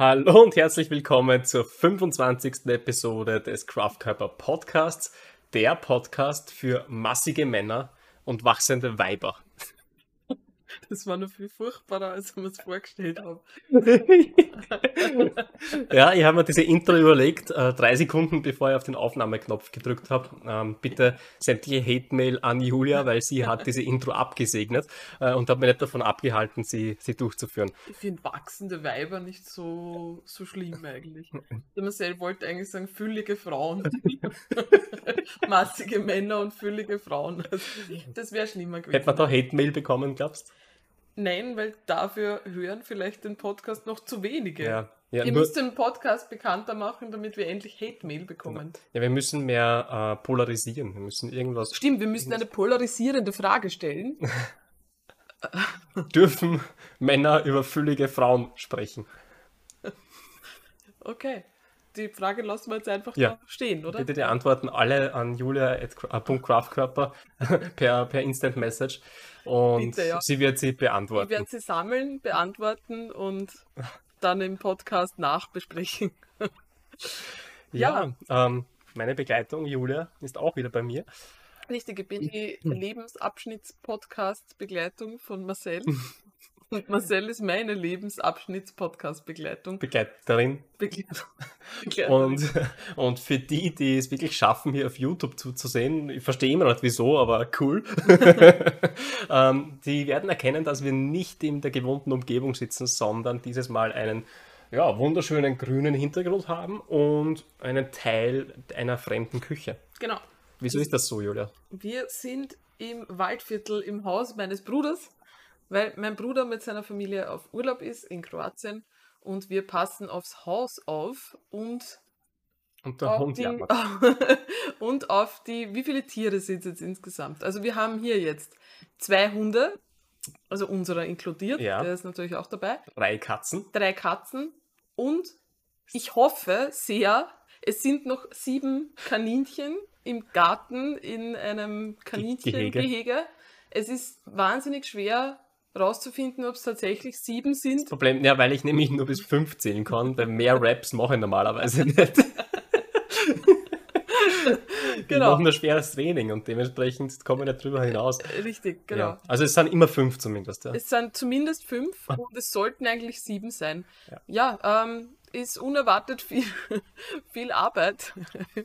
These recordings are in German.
Hallo und herzlich willkommen zur 25. Episode des Craftkörper Podcasts, der Podcast für massige Männer und wachsende Weiber. Das war noch viel furchtbarer, als wir es vorgestellt haben. ja, ich habe mir diese Intro überlegt, äh, drei Sekunden bevor ich auf den Aufnahmeknopf gedrückt habe. Ähm, bitte sämtliche Hate-Mail an Julia, weil sie hat diese Intro abgesegnet äh, und hat mir nicht davon abgehalten, sie, sie durchzuführen. Ich finde wachsende Weiber nicht so, so schlimm eigentlich. Der Marcel wollte eigentlich sagen, füllige Frauen. Massige Männer und füllige Frauen. Das wäre schlimmer gewesen. Hätte man da Hate-Mail bekommen, glaubst du? Nein, weil dafür hören vielleicht den Podcast noch zu wenige. Ja. Ja, Ihr müsst den Podcast bekannter machen, damit wir endlich Hate-Mail bekommen. Genau. Ja, wir müssen mehr äh, polarisieren. Wir müssen irgendwas. Stimmt, wir müssen eine polarisierende Frage stellen. Dürfen Männer über füllige Frauen sprechen? Okay. Die Frage lassen wir jetzt einfach ja. stehen, oder? Bitte die Antworten alle an julia.craftkörper per, per Instant Message. Und Bitte, ja. sie wird sie beantworten. Ich werde sie sammeln, beantworten und dann im Podcast nachbesprechen. ja, ja. Ähm, meine Begleitung, Julia, ist auch wieder bei mir. Richtig, ich bin die Lebensabschnitts-Podcast-Begleitung von Marcel. Und Marcel ist meine Lebensabschnitts-Podcast-Begleitung. Begleiterin. Begleiterin. Und, und für die, die es wirklich schaffen, hier auf YouTube zuzusehen, ich verstehe immer nicht wieso, aber cool, ähm, die werden erkennen, dass wir nicht in der gewohnten Umgebung sitzen, sondern dieses Mal einen ja, wunderschönen grünen Hintergrund haben und einen Teil einer fremden Küche. Genau. Wieso ist das so, Julia? Wir sind im Waldviertel im Haus meines Bruders weil mein Bruder mit seiner Familie auf Urlaub ist in Kroatien und wir passen aufs Haus auf und und Hund die, und auf die, wie viele Tiere sind es jetzt insgesamt? Also wir haben hier jetzt zwei Hunde, also unserer inkludiert, ja. der ist natürlich auch dabei. Drei Katzen. Drei Katzen und ich hoffe sehr, es sind noch sieben Kaninchen im Garten in einem Kaninchengehege. Es ist wahnsinnig schwer, rauszufinden, ob es tatsächlich sieben sind. Das Problem, ja, weil ich nämlich nur bis fünf zählen kann, weil mehr Raps mache ich normalerweise nicht. genau. machen ein schweres Training und dementsprechend komme ich nicht drüber hinaus. Richtig, genau. Ja. Also es sind immer fünf zumindest. Ja. Es sind zumindest fünf und es sollten eigentlich sieben sein. Ja, ja ähm, ist unerwartet viel, viel Arbeit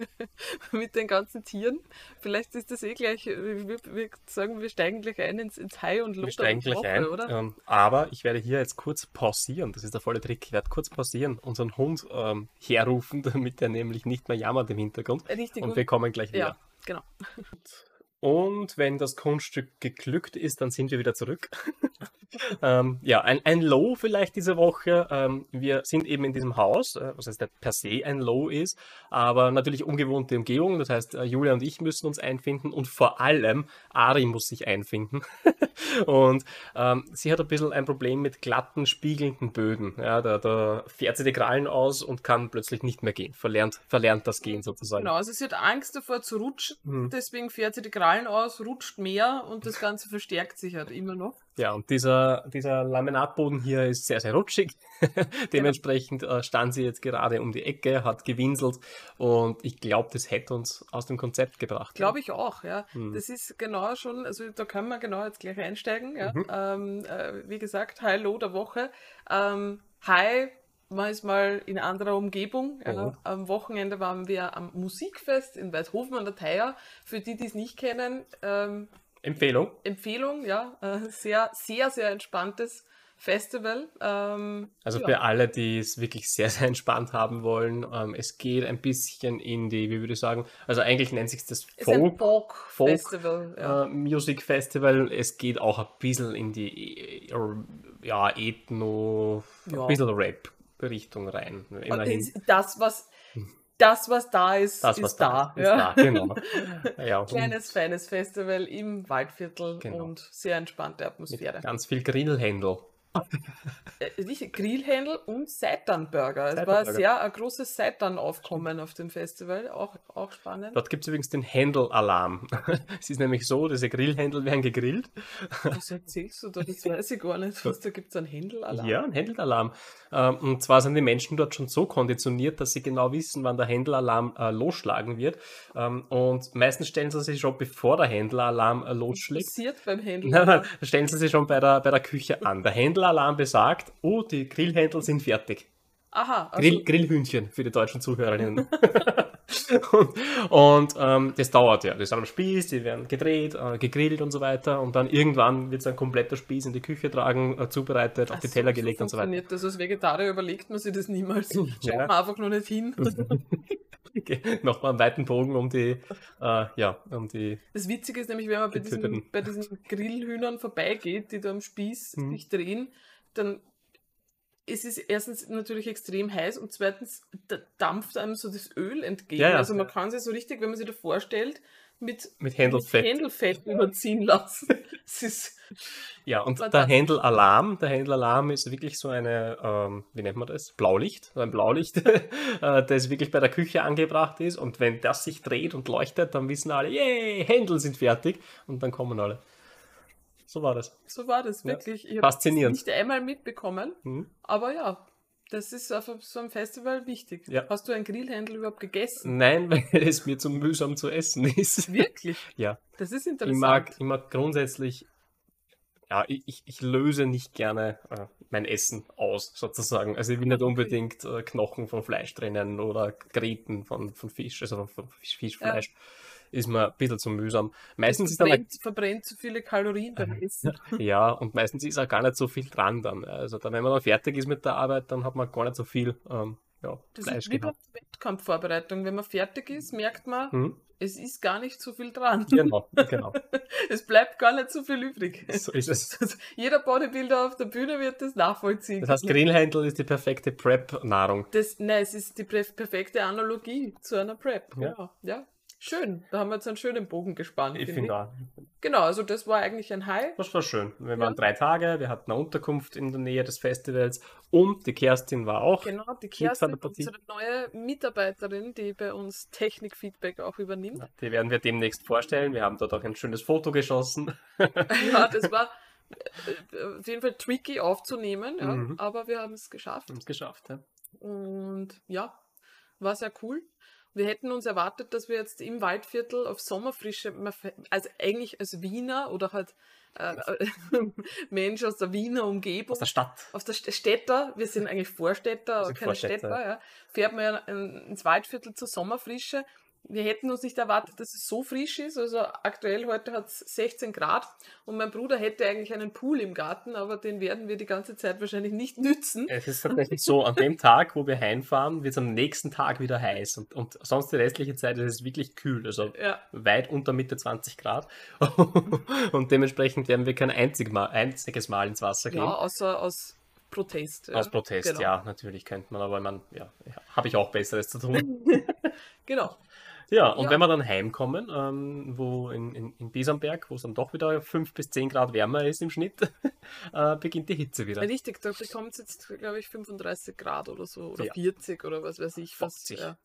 mit den ganzen Tieren. Vielleicht ist das eh gleich, wir, wir sagen, wir steigen gleich ein ins, ins High und Low. Wir steigen gleich Woche, ein, oder? Ähm, aber ich werde hier jetzt kurz pausieren, das ist der volle Trick, ich werde kurz pausieren, unseren Hund ähm, herrufen, damit er nämlich nicht mehr jammert im Hintergrund. Richtig. Und gut. wir kommen gleich wieder. Ja, genau. Und wenn das Kunststück geglückt ist, dann sind wir wieder zurück. ähm, ja, ein, ein Low vielleicht diese Woche. Ähm, wir sind eben in diesem Haus, äh, was heißt nicht per se ein Low ist, aber natürlich ungewohnte Umgebung. Das heißt, äh, Julia und ich müssen uns einfinden und vor allem Ari muss sich einfinden. und ähm, sie hat ein bisschen ein Problem mit glatten, spiegelnden Böden. Ja, da, da fährt sie die Krallen aus und kann plötzlich nicht mehr gehen. Verlernt, verlernt das Gehen sozusagen. Genau, also sie hat Angst davor zu rutschen, hm. deswegen fährt sie die Krallen Strahlen aus, rutscht mehr und das Ganze verstärkt sich halt immer noch. Ja, und dieser, dieser Laminatboden hier ist sehr, sehr rutschig. Dementsprechend genau. äh, stand sie jetzt gerade um die Ecke, hat gewinselt und ich glaube, das hätte uns aus dem Konzept gebracht. Glaube ich auch, ja. Hm. Das ist genau schon, also da können wir genau jetzt gleich einsteigen. Ja. Mhm. Ähm, äh, wie gesagt, High Low der Woche. Ähm, High man ist mal in anderer Umgebung. Ja. Am Wochenende waren wir am Musikfest in Weidhofen an der Theier. Für die, die es nicht kennen, ähm, Empfehlung. Empfehlung, ja. Äh, sehr, sehr, sehr entspanntes Festival. Ähm, also ja. für alle, die es wirklich sehr, sehr entspannt haben wollen, ähm, es geht ein bisschen in die, wie würde ich sagen, also eigentlich nennt sich das Folk, Folk, Folk Festival, ja. äh, Music Festival. Es geht auch ein bisschen in die äh, ja, Ethno, ein bisschen Rap Richtung rein. Immerhin. Das, was das, was da ist, das, ist, da. Ist, ja. da. Genau. Ja, Kleines, feines Festival im Waldviertel genau. und sehr entspannte Atmosphäre. Mit ganz viel Grillhändel. Äh, Grillhändel und Seitanburger. Es war sehr ein großes Seitan-Aufkommen auf dem Festival, auch, auch spannend. Dort gibt es übrigens den Händel-Alarm. es ist nämlich so, diese Grillhändel werden gegrillt. Was erzählst du da? Das weiß ich gar nicht. Was, da gibt es einen Händel-Alarm? Ja, einen Händel-Alarm. Ähm, und zwar sind die Menschen dort schon so konditioniert, dass sie genau wissen, wann der Händel-Alarm äh, losschlagen wird. Ähm, und meistens stellen sie sich schon, bevor der Händel-Alarm äh, losschlägt. Was passiert beim Händel-Alarm? stellen sie sich schon bei der, bei der Küche an. Der Händel-Alarm besagt, oh, die Grillhändel sind fertig. Aha. Also Grill, Grillhühnchen für die deutschen Zuhörerinnen. und, und ähm, das dauert ja. Das ist am Spieß, die werden gedreht, äh, gegrillt und so weiter. Und dann irgendwann wird so ein kompletter Spieß in die Küche tragen, äh, zubereitet, Ach auf die Teller so, gelegt so und so weiter. Das als Vegetarier überlegt man sich das niemals. Schaut ja. man einfach nur nicht hin. okay. Nochmal einen weiten Bogen um die, äh, ja, um die. Das Witzige ist nämlich, wenn man bei diesen, bei diesen Grillhühnern vorbeigeht, die da am Spieß mhm. sich drehen, dann es ist erstens natürlich extrem heiß und zweitens da dampft einem so das Öl entgegen. Ja, ja. Also man kann sich so richtig, wenn man sich da vorstellt, mit, mit Händelfett, mit Händelfett überziehen lassen. ist ja, und der Händelalarm, der Händelalarm ist wirklich so eine, ähm, wie nennt man das? Blaulicht, ein Blaulicht, äh, das wirklich bei der Küche angebracht ist. Und wenn das sich dreht und leuchtet, dann wissen alle, yay, Händel sind fertig. Und dann kommen alle. So war das. So war das, wirklich. Ja. Ich Faszinierend. nicht einmal mitbekommen, mhm. aber ja, das ist auf so einem Festival wichtig. Ja. Hast du ein Grillhändel überhaupt gegessen? Nein, weil es mir zu mühsam zu essen ist. Wirklich? ja. Das ist interessant. Ich mag, ich mag grundsätzlich, ja, ich, ich löse nicht gerne äh, mein Essen aus, sozusagen. Also ich will nicht unbedingt äh, Knochen von Fleisch trennen oder Gräten von, von Fisch, also von, von Fischfleisch. Ja ist mir ein bisschen zu mühsam. Meistens ist dann verbrennt zu viele Kalorien beim Essen. Ja, und meistens ist auch gar nicht so viel dran dann. Also dann, wenn man dann fertig ist mit der Arbeit, dann hat man gar nicht so viel ähm, ja, das Fleisch ist wie bei der Wettkampfvorbereitung. Wenn man fertig ist, merkt man, mhm. es ist gar nicht so viel dran. Genau, genau. es bleibt gar nicht so viel übrig. So ist es. Jeder Bodybuilder auf der Bühne wird das nachvollziehen. Das heißt, Grillhändel ist die perfekte Prep-Nahrung. Nein, es ist die perfekte Analogie zu einer Prep. Ja. Genau. ja. Schön, da haben wir jetzt einen schönen Bogen gespannt. Ich finde auch. Genau, also das war eigentlich ein High. Das war schön. Wir waren drei Tage, wir hatten eine Unterkunft in der Nähe des Festivals und die Kerstin war auch. Genau, die Kerstin, unsere neue Mitarbeiterin, die bei uns Technikfeedback auch übernimmt. Ja, die werden wir demnächst vorstellen. Wir haben dort auch ein schönes Foto geschossen. ja, das war äh, auf jeden Fall tricky aufzunehmen, ja, mhm. aber wir haben es geschafft. Haben es geschafft, ja. Und ja, war sehr cool. Wir hätten uns erwartet, dass wir jetzt im Waldviertel auf Sommerfrische, also eigentlich als Wiener oder halt äh, Mensch aus der Wiener Umgebung. Aus der Stadt. Aus der Städter, wir sind eigentlich Vorstädter, aber keine Vorstädter. Städter, ja. Fährt man ja ins Waldviertel zur Sommerfrische wir hätten uns nicht erwartet, dass es so frisch ist. Also aktuell heute hat es 16 Grad und mein Bruder hätte eigentlich einen Pool im Garten, aber den werden wir die ganze Zeit wahrscheinlich nicht nützen. Es ist tatsächlich so, an dem Tag, wo wir heimfahren, wird es am nächsten Tag wieder heiß und, und sonst die restliche Zeit ist es wirklich kühl, also ja. weit unter Mitte 20 Grad und dementsprechend werden wir kein einzig Mal, einziges Mal ins Wasser gehen. Ja, außer aus Protest. Aus Protest, genau. ja, natürlich könnte man, aber man, ja, habe ich auch Besseres zu tun. genau. Ja, und ja. wenn wir dann heimkommen, ähm, wo in, in, in Besamberg, wo es dann doch wieder 5 bis 10 Grad wärmer ist im Schnitt, äh, beginnt die Hitze wieder. Richtig, da bekommt es jetzt, glaube ich, 35 Grad oder so, oder ja. 40 oder was weiß ich. 50. ja.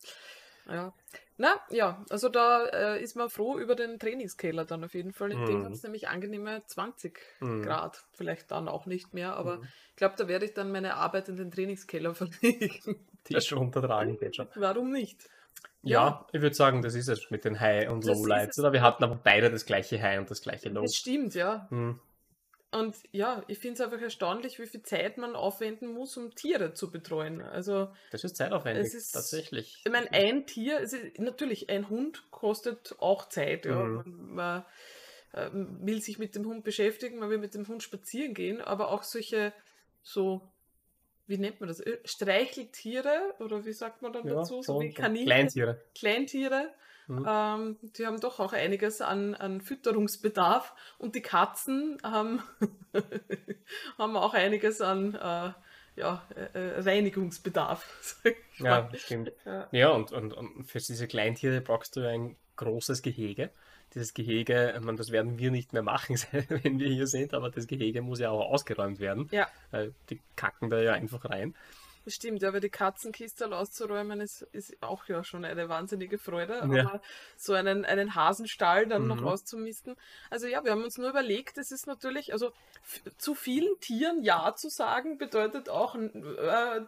ja. Na, ja, also da äh, ist man froh über den Trainingskeller dann auf jeden Fall. In mm. dem hat es nämlich angenehme 20 mm. Grad. Vielleicht dann auch nicht mehr, aber mm. ich glaube, da werde ich dann meine Arbeit in den Trainingskeller verlegen. Die ist schon untertragen, schon. Warum nicht? Ja, ja, ich würde sagen, das ist es mit den High- und Low-Lights. Oder wir hatten aber beide das gleiche High und das gleiche Low. Das stimmt, ja. Hm. Und ja, ich finde es einfach erstaunlich, wie viel Zeit man aufwenden muss, um Tiere zu betreuen. Also das ist zeitaufwendig, ist, tatsächlich. Ich meine, ein Tier, also natürlich, ein Hund kostet auch Zeit. Ja. Mhm. Man, man äh, will sich mit dem Hund beschäftigen, man will mit dem Hund spazieren gehen, aber auch solche so wie nennt man das? Äh, Streicheltiere oder wie sagt man dann ja, dazu? So wie Kaninchen. Kleintiere. Kleintiere. Mhm. Ähm, die haben doch auch einiges an, an Fütterungsbedarf und die Katzen haben, haben auch einiges an äh, ja, äh, Reinigungsbedarf. Ja, stimmt. Ja, ja und, und, und für diese Kleintiere brauchst du ein großes Gehege dieses Gehege, ich meine, das werden wir nicht mehr machen, wenn wir hier sind, aber das Gehege muss ja auch ausgeräumt werden. Ja. Weil die kacken da ja einfach rein. Stimmt, aber die Katzenkiste auszuräumen ist, ist auch ja schon eine wahnsinnige Freude. Ja. Aber so einen, einen Hasenstall dann mhm. noch auszumisten. Also ja, wir haben uns nur überlegt, es ist natürlich, also zu vielen Tieren Ja zu sagen, bedeutet auch äh,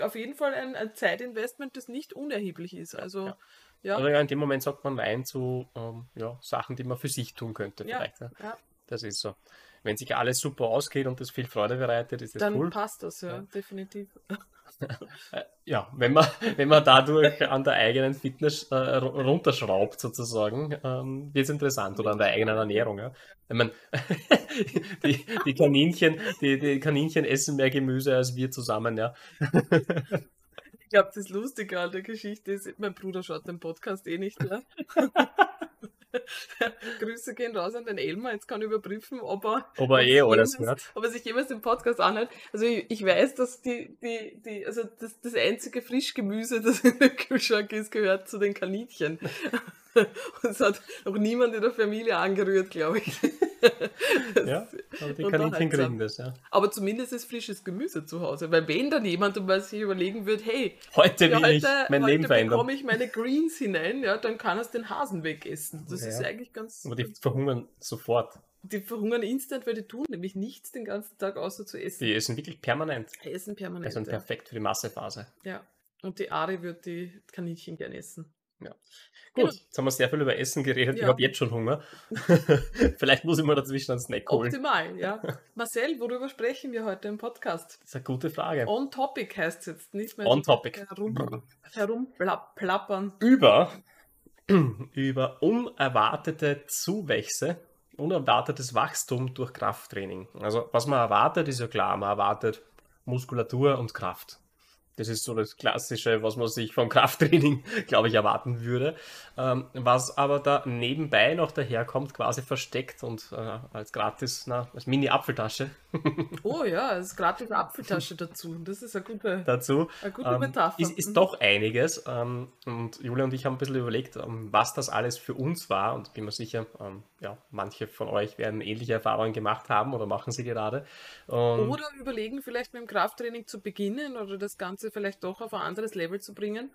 auf jeden Fall ein, ein, Zeitinvestment, das nicht unerheblich ist. Also ja. Ja. Also ja, in dem Moment sagt man Nein zu ähm, ja, Sachen, die man für sich tun könnte. Vielleicht, ja. ja. Das ist so. Wenn sich alles super ausgeht und das viel Freude bereitet, ist das Dann cool. Dann passt das, ja, definitiv. ja, wenn man, wenn man dadurch an der eigenen Fitness äh, runterschraubt, sozusagen, ähm, wird es interessant oder an der eigenen Ernährung. Ja. Ich meine, die, die, Kaninchen, die, die Kaninchen essen mehr Gemüse als wir zusammen, ja. Ich glaube, das Lustige an der Geschichte ist, mein Bruder schaut den Podcast eh nicht, ja. Grüße gehen raus an den Elmar. Jetzt kann ich überprüfen, ob er, ob er eh alles hört. Ob er sich jemals den Podcast anhört. Also ich, ich weiß, dass die, die, die, also das, das einzige Frischgemüse, das in der Kühlschrank ist, gehört zu den Kaninchen. Und es hat noch niemand in der Familie angerührt, glaube ich. ja, aber die Kaninchen kriegen das, ja. Aber zumindest ist frisches Gemüse zu Hause. Weil wenn dann jemand mal sich überlegen wird, hey, heute will heute, ich mein heute Leben verändern. bekomme ich meine Greens hinein, ja, dann kann es den Hasen wegessen. Das ja. ist eigentlich ganz... Aber die verhungern sofort. Die verhungern instant, weil die tun nämlich nichts den ganzen Tag außer zu essen. Die essen wirklich permanent. Die essen permanent. Also perfekt für die Massephase. Ja. Und die Ari wird die Kaninchen gern essen. Ja. Gut, genau. jetzt haben wir sehr viel über Essen geredet. Ja. Ich habe jetzt schon Hunger. Vielleicht muss ich mal dazwischen einen Snack holen. Optimal, ja. Marcel, worüber sprechen wir heute im Podcast? Das ist eine gute Frage. On Topic heißt es jetzt, nicht mehr. On Topic. Herum, herumplappern. Über, über unerwartete Zuwächse, unerwartetes Wachstum durch Krafttraining. Also was man erwartet, ist ja klar. Man erwartet Muskulatur und Kraft. Das ist so das Klassische, was man sich vom Krafttraining, glaube ich, erwarten würde. Ähm, was aber da nebenbei noch daherkommt, quasi versteckt und äh, als gratis, na, als Mini-Apfeltasche. Oh ja, als gratis Apfeltasche dazu. Das ist eine gute, dazu, eine gute ähm, Metapher. Ist, ist doch einiges. Ähm, und Julia und ich haben ein bisschen überlegt, ähm, was das alles für uns war. Und bin mir sicher, ähm, ja, manche von euch werden ähnliche Erfahrungen gemacht haben oder machen sie gerade. Oder überlegen, vielleicht mit dem Krafttraining zu beginnen oder das Ganze Ganze vielleicht doch auf ein anderes Level zu bringen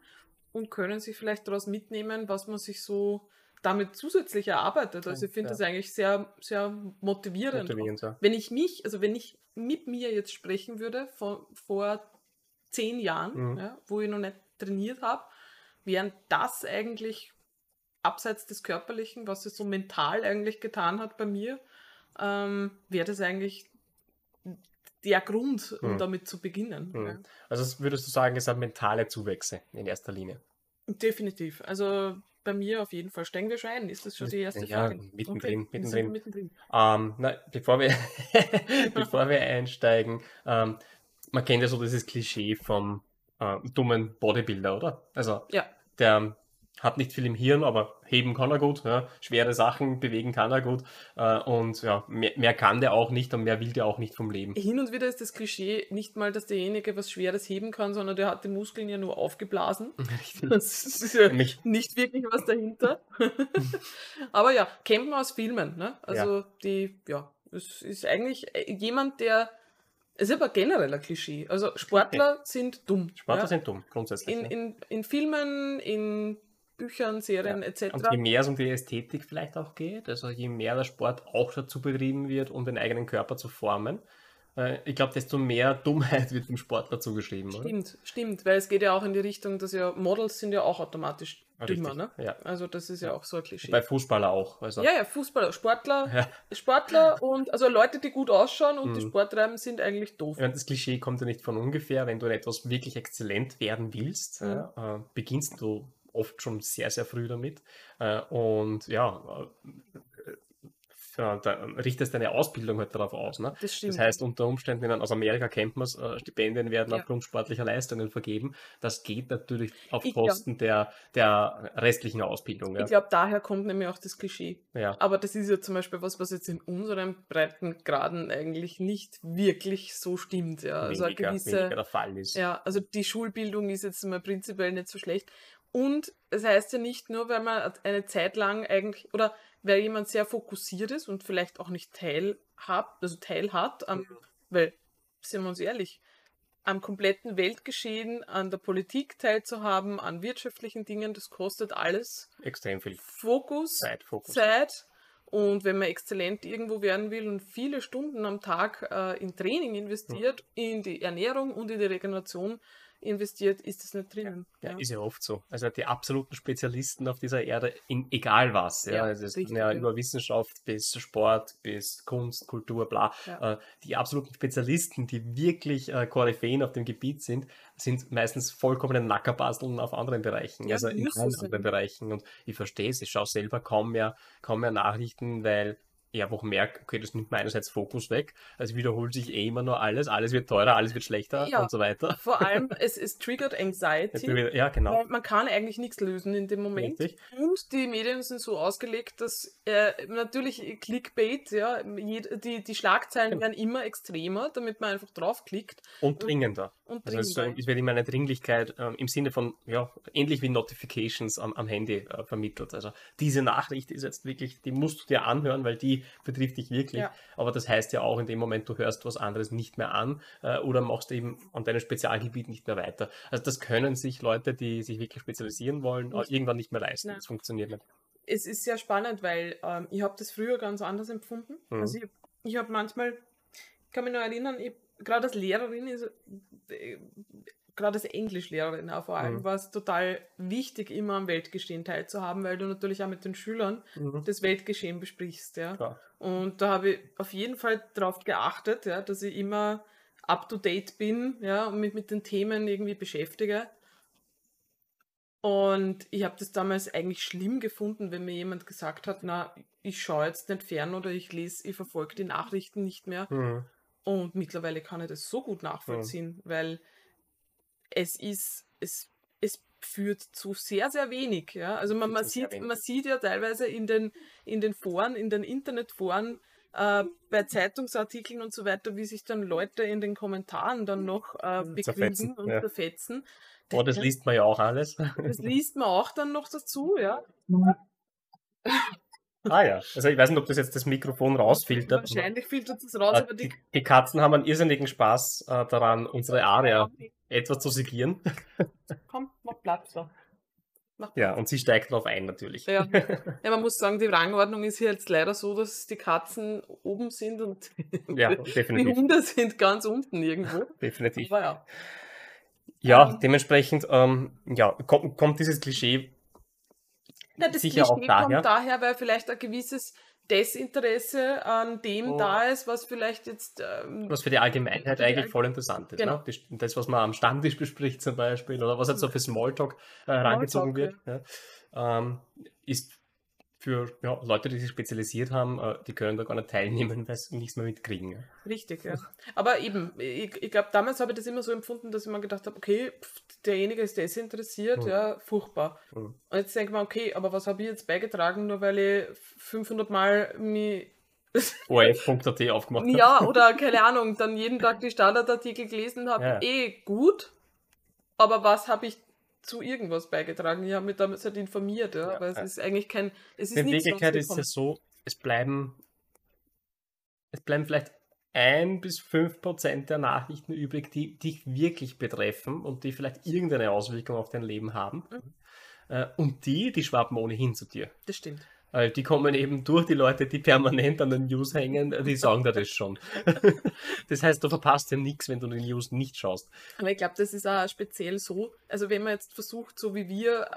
und können sich vielleicht daraus mitnehmen, was man sich so damit zusätzlich erarbeitet. Also ich finde ja. das eigentlich sehr, sehr motivierend. motivierend ja. Wenn ich mich, also wenn ich mit mir jetzt sprechen würde von, vor zehn Jahren, mhm. ja, wo ich noch nicht trainiert habe, wären das eigentlich abseits des Körperlichen, was es so mental eigentlich getan hat bei mir, ähm, wäre das eigentlich der Grund, um hm. damit zu beginnen. Hm. Ja. Also würdest du sagen, es sind mentale Zuwächse in erster Linie? Definitiv. Also bei mir auf jeden Fall. Steigen wir schon ein? Ist das schon die erste ja, Frage? Mittendrin, okay. mittendrin. mittendrin. Ähm, na, bevor, wir bevor wir einsteigen, ähm, man kennt ja so dieses Klischee vom äh, dummen Bodybuilder, oder? Also ja. der hat nicht viel im Hirn, aber heben kann er gut, ja. schwere Sachen bewegen kann er gut äh, und ja, mehr, mehr, kann der auch nicht und mehr will der auch nicht vom Leben. Hin und wieder ist das Klischee nicht mal, dass derjenige was Schweres heben kann, sondern der hat die Muskeln ja nur aufgeblasen. Das ist ja nicht wirklich was dahinter. aber ja, kennt man aus Filmen, ne? Also ja. die, ja, es ist eigentlich jemand, der es ist aber generell ein Klischee. Also Sportler okay. sind dumm. Sportler ja? sind dumm, grundsätzlich. In, in, in Filmen, in Büchern, Serien ja. etc. Und je mehr es um die Ästhetik vielleicht auch geht, also je mehr der Sport auch dazu betrieben wird, um den eigenen Körper zu formen, äh, ich glaube, desto mehr Dummheit wird dem Sportler zugeschrieben. Stimmt, oder? stimmt, weil es geht ja auch in die Richtung, dass ja Models sind ja auch automatisch Richtig, dümmer, ne? Ja. Also das ist ja auch so ein Klischee. Bei Fußballer auch. Also. Ja, ja, Fußballer, Sportler, ja. Sportler und also Leute, die gut ausschauen und mhm. die Sport treiben, sind eigentlich doof. Ja, das Klischee kommt ja nicht von ungefähr. Wenn du in etwas wirklich exzellent werden willst, mhm. äh, beginnst du oft schon sehr, sehr früh damit. Äh, und ja, äh, da richtest deine Ausbildung halt darauf aus. Ne? Das stimmt. Das heißt, unter Umständen, aus Amerika kennt man es, äh, Stipendien werden Ja. aufgrund sportlicher Leistungen vergeben. Das geht natürlich auf Ich glaub- Kosten der, der restlichen Ausbildung. Ja. Ich glaube, daher kommt nämlich auch das Klischee. ja. Aber das ist ja zum Beispiel was, was jetzt in unseren Breitengraden eigentlich nicht wirklich so stimmt. Ja. Also weniger, gewisse, weniger der Fall ist. ja, also die Schulbildung ist jetzt mal prinzipiell nicht so schlecht. Und es heißt ja nicht nur, weil man eine Zeit lang eigentlich, oder weil jemand sehr fokussiert ist und vielleicht auch nicht teilhabt, also teilhat, am, weil, sind wir uns ehrlich, am kompletten Weltgeschehen, an der Politik teilzuhaben, an wirtschaftlichen Dingen, das kostet alles Extrem viel Fokus, Zeit, Fokus. Zeit. Und wenn man exzellent irgendwo werden will und viele Stunden am Tag äh, in Training investiert, in die Ernährung und in die Regeneration investiert, ist das nicht drinnen. Ja, ist ja oft so. Also die absoluten Spezialisten auf dieser Erde in egal was. Ja, Ja, also richtig, ja, ja. über Wissenschaft bis Sport, bis Kunst, Kultur, bla. Ja. Äh, die absoluten Spezialisten, die wirklich äh, Koryphäen auf dem Gebiet sind, sind meistens vollkommene Nackerbasteln auf anderen Bereichen. Ja, also in allen anderen Bereichen. Und ich verstehe es, ich schaue selber kaum mehr, kaum mehr Nachrichten, weil ich einfach merke, okay, das nimmt mir einerseits Fokus weg. Also wiederholt sich eh immer nur alles, alles wird teurer, alles wird schlechter Ja. und so weiter. Vor allem, es, es triggert Anxiety. Ja, genau. Weil man kann eigentlich nichts lösen in dem Moment. Richtig. Und die Medien sind so ausgelegt, dass äh, natürlich Clickbait, ja, die, die Schlagzeilen Genau. werden immer extremer, damit man einfach draufklickt Und dringender. Und Also dringender. es wird immer eine Dringlichkeit ähm, im Sinne von, ja, ähnlich wie Notifications am, am Handy äh, vermittelt. Also diese Nachricht ist jetzt wirklich, die musst du dir anhören, weil die betrifft dich wirklich. Ja. Aber das heißt ja auch in dem Moment, du hörst was anderes nicht mehr an äh, oder machst eben an deinem Spezialgebiet nicht mehr weiter. Also das können sich Leute, die sich wirklich spezialisieren wollen, Nicht. irgendwann nicht mehr leisten. Nein. Das funktioniert nicht. es ist sehr spannend, weil ähm, ich habe das früher ganz anders empfunden. Mhm. Also ich, ich habe manchmal, ich kann mich noch erinnern, ich, gerade als Lehrerin ist äh, gerade als Englischlehrerin auch vor allem Mhm. war es total wichtig, immer am Weltgeschehen teilzuhaben, weil du natürlich auch mit den Schülern das Weltgeschehen besprichst, ja. Klar. Und da habe ich auf jeden Fall darauf geachtet, ja, dass ich immer up to date bin, ja, und mich mit den Themen irgendwie beschäftige. Und ich habe das damals eigentlich schlimm gefunden, wenn mir jemand gesagt hat, na, ich schaue jetzt nicht fern oder ich lese, ich verfolge die Nachrichten nicht mehr. Mhm. Und mittlerweile kann ich das so gut nachvollziehen, weil es ist, es, es führt zu sehr, sehr wenig. Ja? Also man, man, sieht, man sieht ja teilweise in den, in den Foren, in den Internetforen, äh, bei Zeitungsartikeln und so weiter, wie sich dann Leute in den Kommentaren dann noch äh, begründen und ja. zerfetzen. Oh, das liest man ja auch alles. Das liest man auch dann noch dazu, ja. ah ja. Also ich weiß nicht, ob das jetzt das Mikrofon rausfiltert. Wahrscheinlich filtert es raus, Äh, aber die, die, die Katzen haben einen irrsinnigen Spaß äh, daran, unsere Aria etwas zu segieren. komm, mach Platz da. Mach Ja, und sie steigt darauf ein natürlich. Ja. ja, man muss sagen, die Rangordnung ist hier jetzt leider so, dass die Ja, Katzen oben sind und die definitiv. Hunde sind ganz unten irgendwo. definitiv. Aber ja. Ja, Ähm. dementsprechend ähm, ja, kommt, kommt dieses Klischee Ja, das Sicher auch daher. kommt daher, weil vielleicht ein gewisses Desinteresse an dem Oh. da ist, was vielleicht jetzt ähm, was für die Allgemeinheit Für die eigentlich voll interessant ist. Genau. Ne? Das, was man am Stammtisch bespricht zum Beispiel, oder was jetzt so für Smalltalk äh, herangezogen wird, ja, ähm, ist für ja, Leute, die sich spezialisiert haben, äh, die können da gar nicht teilnehmen, weil sie nichts mehr mitkriegen. Richtig, ja. Aber eben, ich, ich glaube, damals habe ich das immer so empfunden, dass ich mir gedacht habe, okay, pff, derjenige ist desinteressiert, Mhm. ja, furchtbar. Mhm. Und jetzt denke ich mir, okay, aber was habe ich jetzt beigetragen, nur weil ich 500 Mal mich ORF.at aufgemacht habe. Ja, oder keine Ahnung, dann jeden Tag die Standardartikel gelesen habe, Ja. eh gut. Aber was habe ich zu irgendwas beigetragen? Ich habe mich damals halt informiert, ja. Ja, aber es ja. ist eigentlich kein. Es ist In Wirklichkeit ist es ja so, es bleiben, es bleiben vielleicht ein bis fünf Prozent der Nachrichten übrig, die dich wirklich betreffen und die vielleicht irgendeine Auswirkung auf dein Leben haben. Mhm. Äh, Und die, die schwappen ohnehin zu dir. Das stimmt. Die kommen eben durch die Leute, die permanent an den News hängen, die sagen dir das schon. das heißt, du verpasst ja nichts, wenn du die News nicht schaust. Aber ich glaube, das ist auch speziell so. Also, wenn man jetzt versucht, so wie wir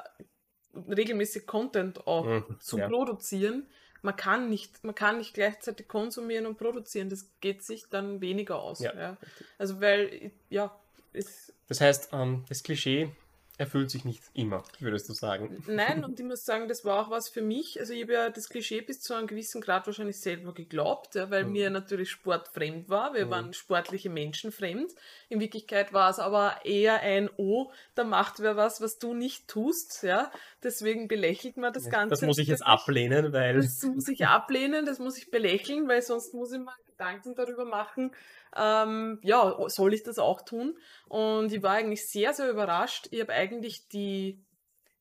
äh, regelmäßig Content auch Mhm, zu ja. produzieren, man kann nicht, man kann nicht gleichzeitig konsumieren und produzieren. Das geht sich dann weniger aus. Ja. Ja. Also weil, ja, es, Das heißt, ähm, das Klischee erfüllt sich nicht immer, würdest du sagen. Nein, und ich muss sagen, das war auch was für mich. Also ich habe ja das Klischee bis zu einem gewissen Grad wahrscheinlich selber geglaubt, ja, weil mhm. mir natürlich Sport fremd war. Wir mhm. waren sportliche Menschen fremd. In Wirklichkeit war es aber eher ein Oh, da macht wer was, was du nicht tust. Ja. Deswegen belächelt man das Ganze. Das muss ich jetzt ablehnen, weil... Das muss ich ablehnen, das muss ich belächeln, weil sonst muss ich mal Gedanken darüber machen, ähm, ja, soll ich das auch tun? Und ich war eigentlich sehr, sehr überrascht. Ich habe eigentlich die,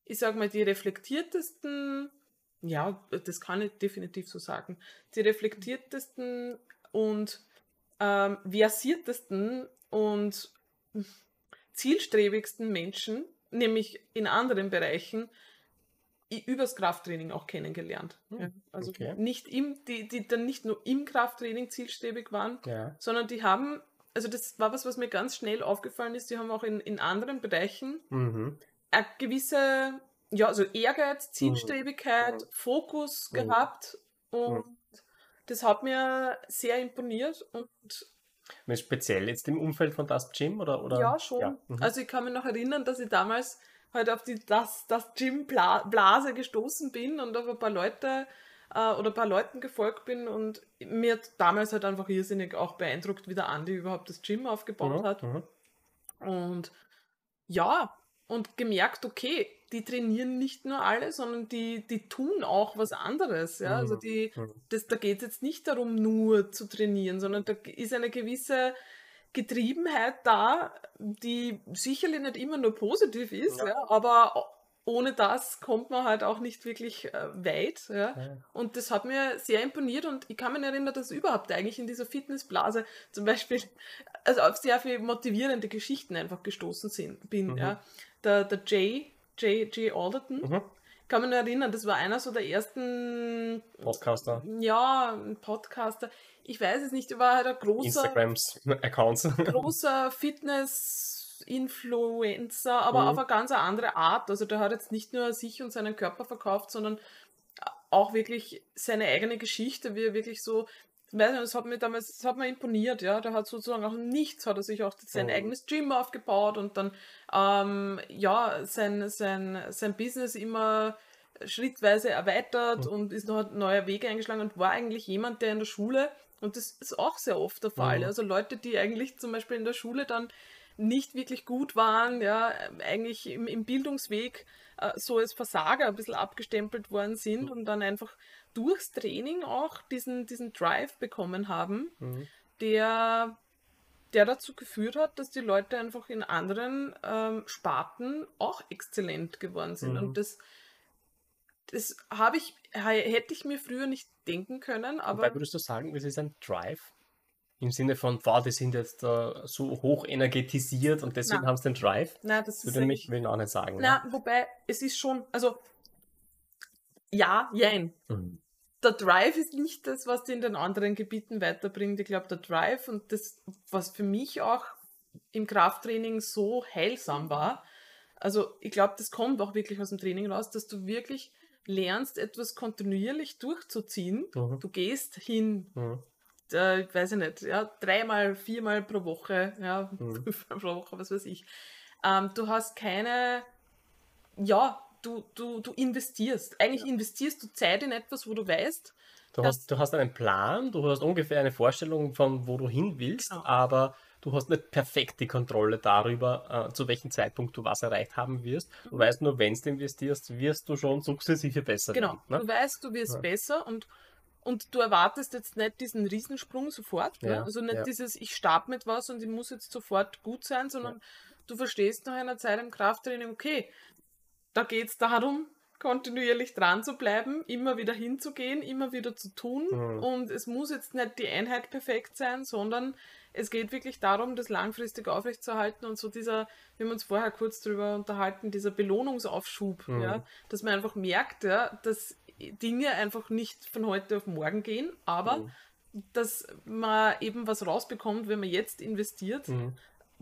ich sag mal, die reflektiertesten, ja, das kann ich definitiv so sagen, die reflektiertesten und ähm, versiertesten und zielstrebigsten Menschen, nämlich in anderen Bereichen, übers Krafttraining auch kennengelernt. Hm, ja, also okay. nicht im, die, die dann nicht nur im Krafttraining zielstrebig waren, ja. sondern die haben, also das war was, was mir ganz schnell aufgefallen ist, die haben auch in, in anderen Bereichen mhm. eine gewisse, ja, also Ehrgeiz, mhm. Zielstrebigkeit, mhm. Fokus mhm. gehabt und mhm. das hat mir sehr imponiert und Speziell jetzt im Umfeld von das Gym oder? oder? Ja, schon. Ja. Mhm. Also ich kann mich noch erinnern, dass ich damals halt auf die das, das Gym-Blase gestoßen bin und auf ein paar Leute äh, oder ein paar Leuten gefolgt bin und mir hat damals halt einfach irrsinnig auch beeindruckt, wie der Andi überhaupt das Gym aufgebaut mhm, hat. Und ja, und gemerkt, okay, die trainieren nicht nur alle, sondern die, die tun auch was anderes. Ja? Also mhm. Die, mhm. das, da geht es jetzt nicht darum, nur zu trainieren, sondern da ist eine gewisse Getriebenheit da, die sicherlich nicht immer nur positiv ist, ja. Ja, aber ohne das kommt man halt auch nicht wirklich äh, weit. Ja. Und das hat mir sehr imponiert und ich kann mich erinnern, dass überhaupt eigentlich in dieser Fitnessblase zum Beispiel also auf sehr viele motivierende Geschichten einfach gestoßen sind, bin. Mhm. Ja. Der, der Jay, Jay, Jay Alderton, mhm. kann mich nur erinnern, das war einer so der ersten Podcaster. Ja, ein Podcaster ich weiß es nicht, er war halt ein großer Instagrams-Accounts. großer Fitness-Influencer, aber mhm. auf eine ganz andere Art. Also der hat jetzt nicht nur sich und seinen Körper verkauft, sondern auch wirklich seine eigene Geschichte, wie er wirklich so, weiß nicht, das hat mir damals, das hat mir imponiert, ja. Der hat sozusagen auch nichts, hat er sich auch sein mhm. eigenes Gym aufgebaut und dann ähm, ja sein, sein, sein Business immer schrittweise erweitert mhm. und ist noch neue Wege eingeschlagen und war eigentlich jemand, der in der Schule und das ist auch sehr oft der Fall. Mhm. Also Leute, die eigentlich zum Beispiel in der Schule dann nicht wirklich gut waren, ja, eigentlich im, im Bildungsweg äh, so als Versager ein bisschen abgestempelt worden sind mhm. und dann einfach durchs Training auch diesen, diesen Drive bekommen haben, mhm. der, der dazu geführt hat, dass die Leute einfach in anderen ähm, Sparten auch exzellent geworden sind. Und mhm. das das habe ich, hätte ich mir früher nicht denken können, aber. Wobei würdest du sagen, es ist ein Drive? Im Sinne von, wow, die sind jetzt uh, so hoch energetisiert und deswegen Nein. haben sie den Drive? Nein, das würde mich will auch nicht sagen. Na, ne? wobei, es ist schon, also, ja, jein. Mhm. Der Drive ist nicht das, was die in den anderen Gebieten weiterbringt. Ich glaube, der Drive und das, was für mich auch im Krafttraining so heilsam war, also ich glaube, das kommt auch wirklich aus dem Training raus, dass du wirklich lernst, etwas kontinuierlich durchzuziehen. Mhm. Du gehst hin, mhm. äh, ich weiß ich nicht, ja, dreimal, viermal pro Woche, ja, mhm. fünfmal pro Woche, was weiß ich. Ähm, du hast keine, ja, du, du, du investierst. Eigentlich ja. investierst du Zeit in etwas, wo du weißt, Du hast, du hast einen Plan, du hast ungefähr eine Vorstellung von, wo du hin willst, genau. aber du hast nicht perfekt die Kontrolle darüber, äh, zu welchem Zeitpunkt du was erreicht haben wirst. Du mhm. weißt nur, wenn du investierst, wirst du schon sukzessive besser Genau, werden, ne? du weißt, du wirst ja. besser und, und du erwartest jetzt nicht diesen Riesensprung sofort. Ne? Ja, ne? Also nicht ja. dieses, ich starte mit was und ich muss jetzt sofort gut sein, sondern du verstehst nach einer Zeit im Krafttraining, okay, da geht es darum, kontinuierlich dran zu bleiben, immer wieder hinzugehen, immer wieder zu tun. Mhm. Und es muss jetzt nicht die Einheit perfekt sein, sondern es geht wirklich darum, das langfristig aufrechtzuerhalten und so dieser, wir haben uns vorher kurz darüber unterhalten, dieser Belohnungsaufschub, mhm. ja, dass man einfach merkt, ja, dass Dinge einfach nicht von heute auf morgen gehen, aber mhm. dass man eben was rausbekommt, wenn man jetzt investiert. Mhm.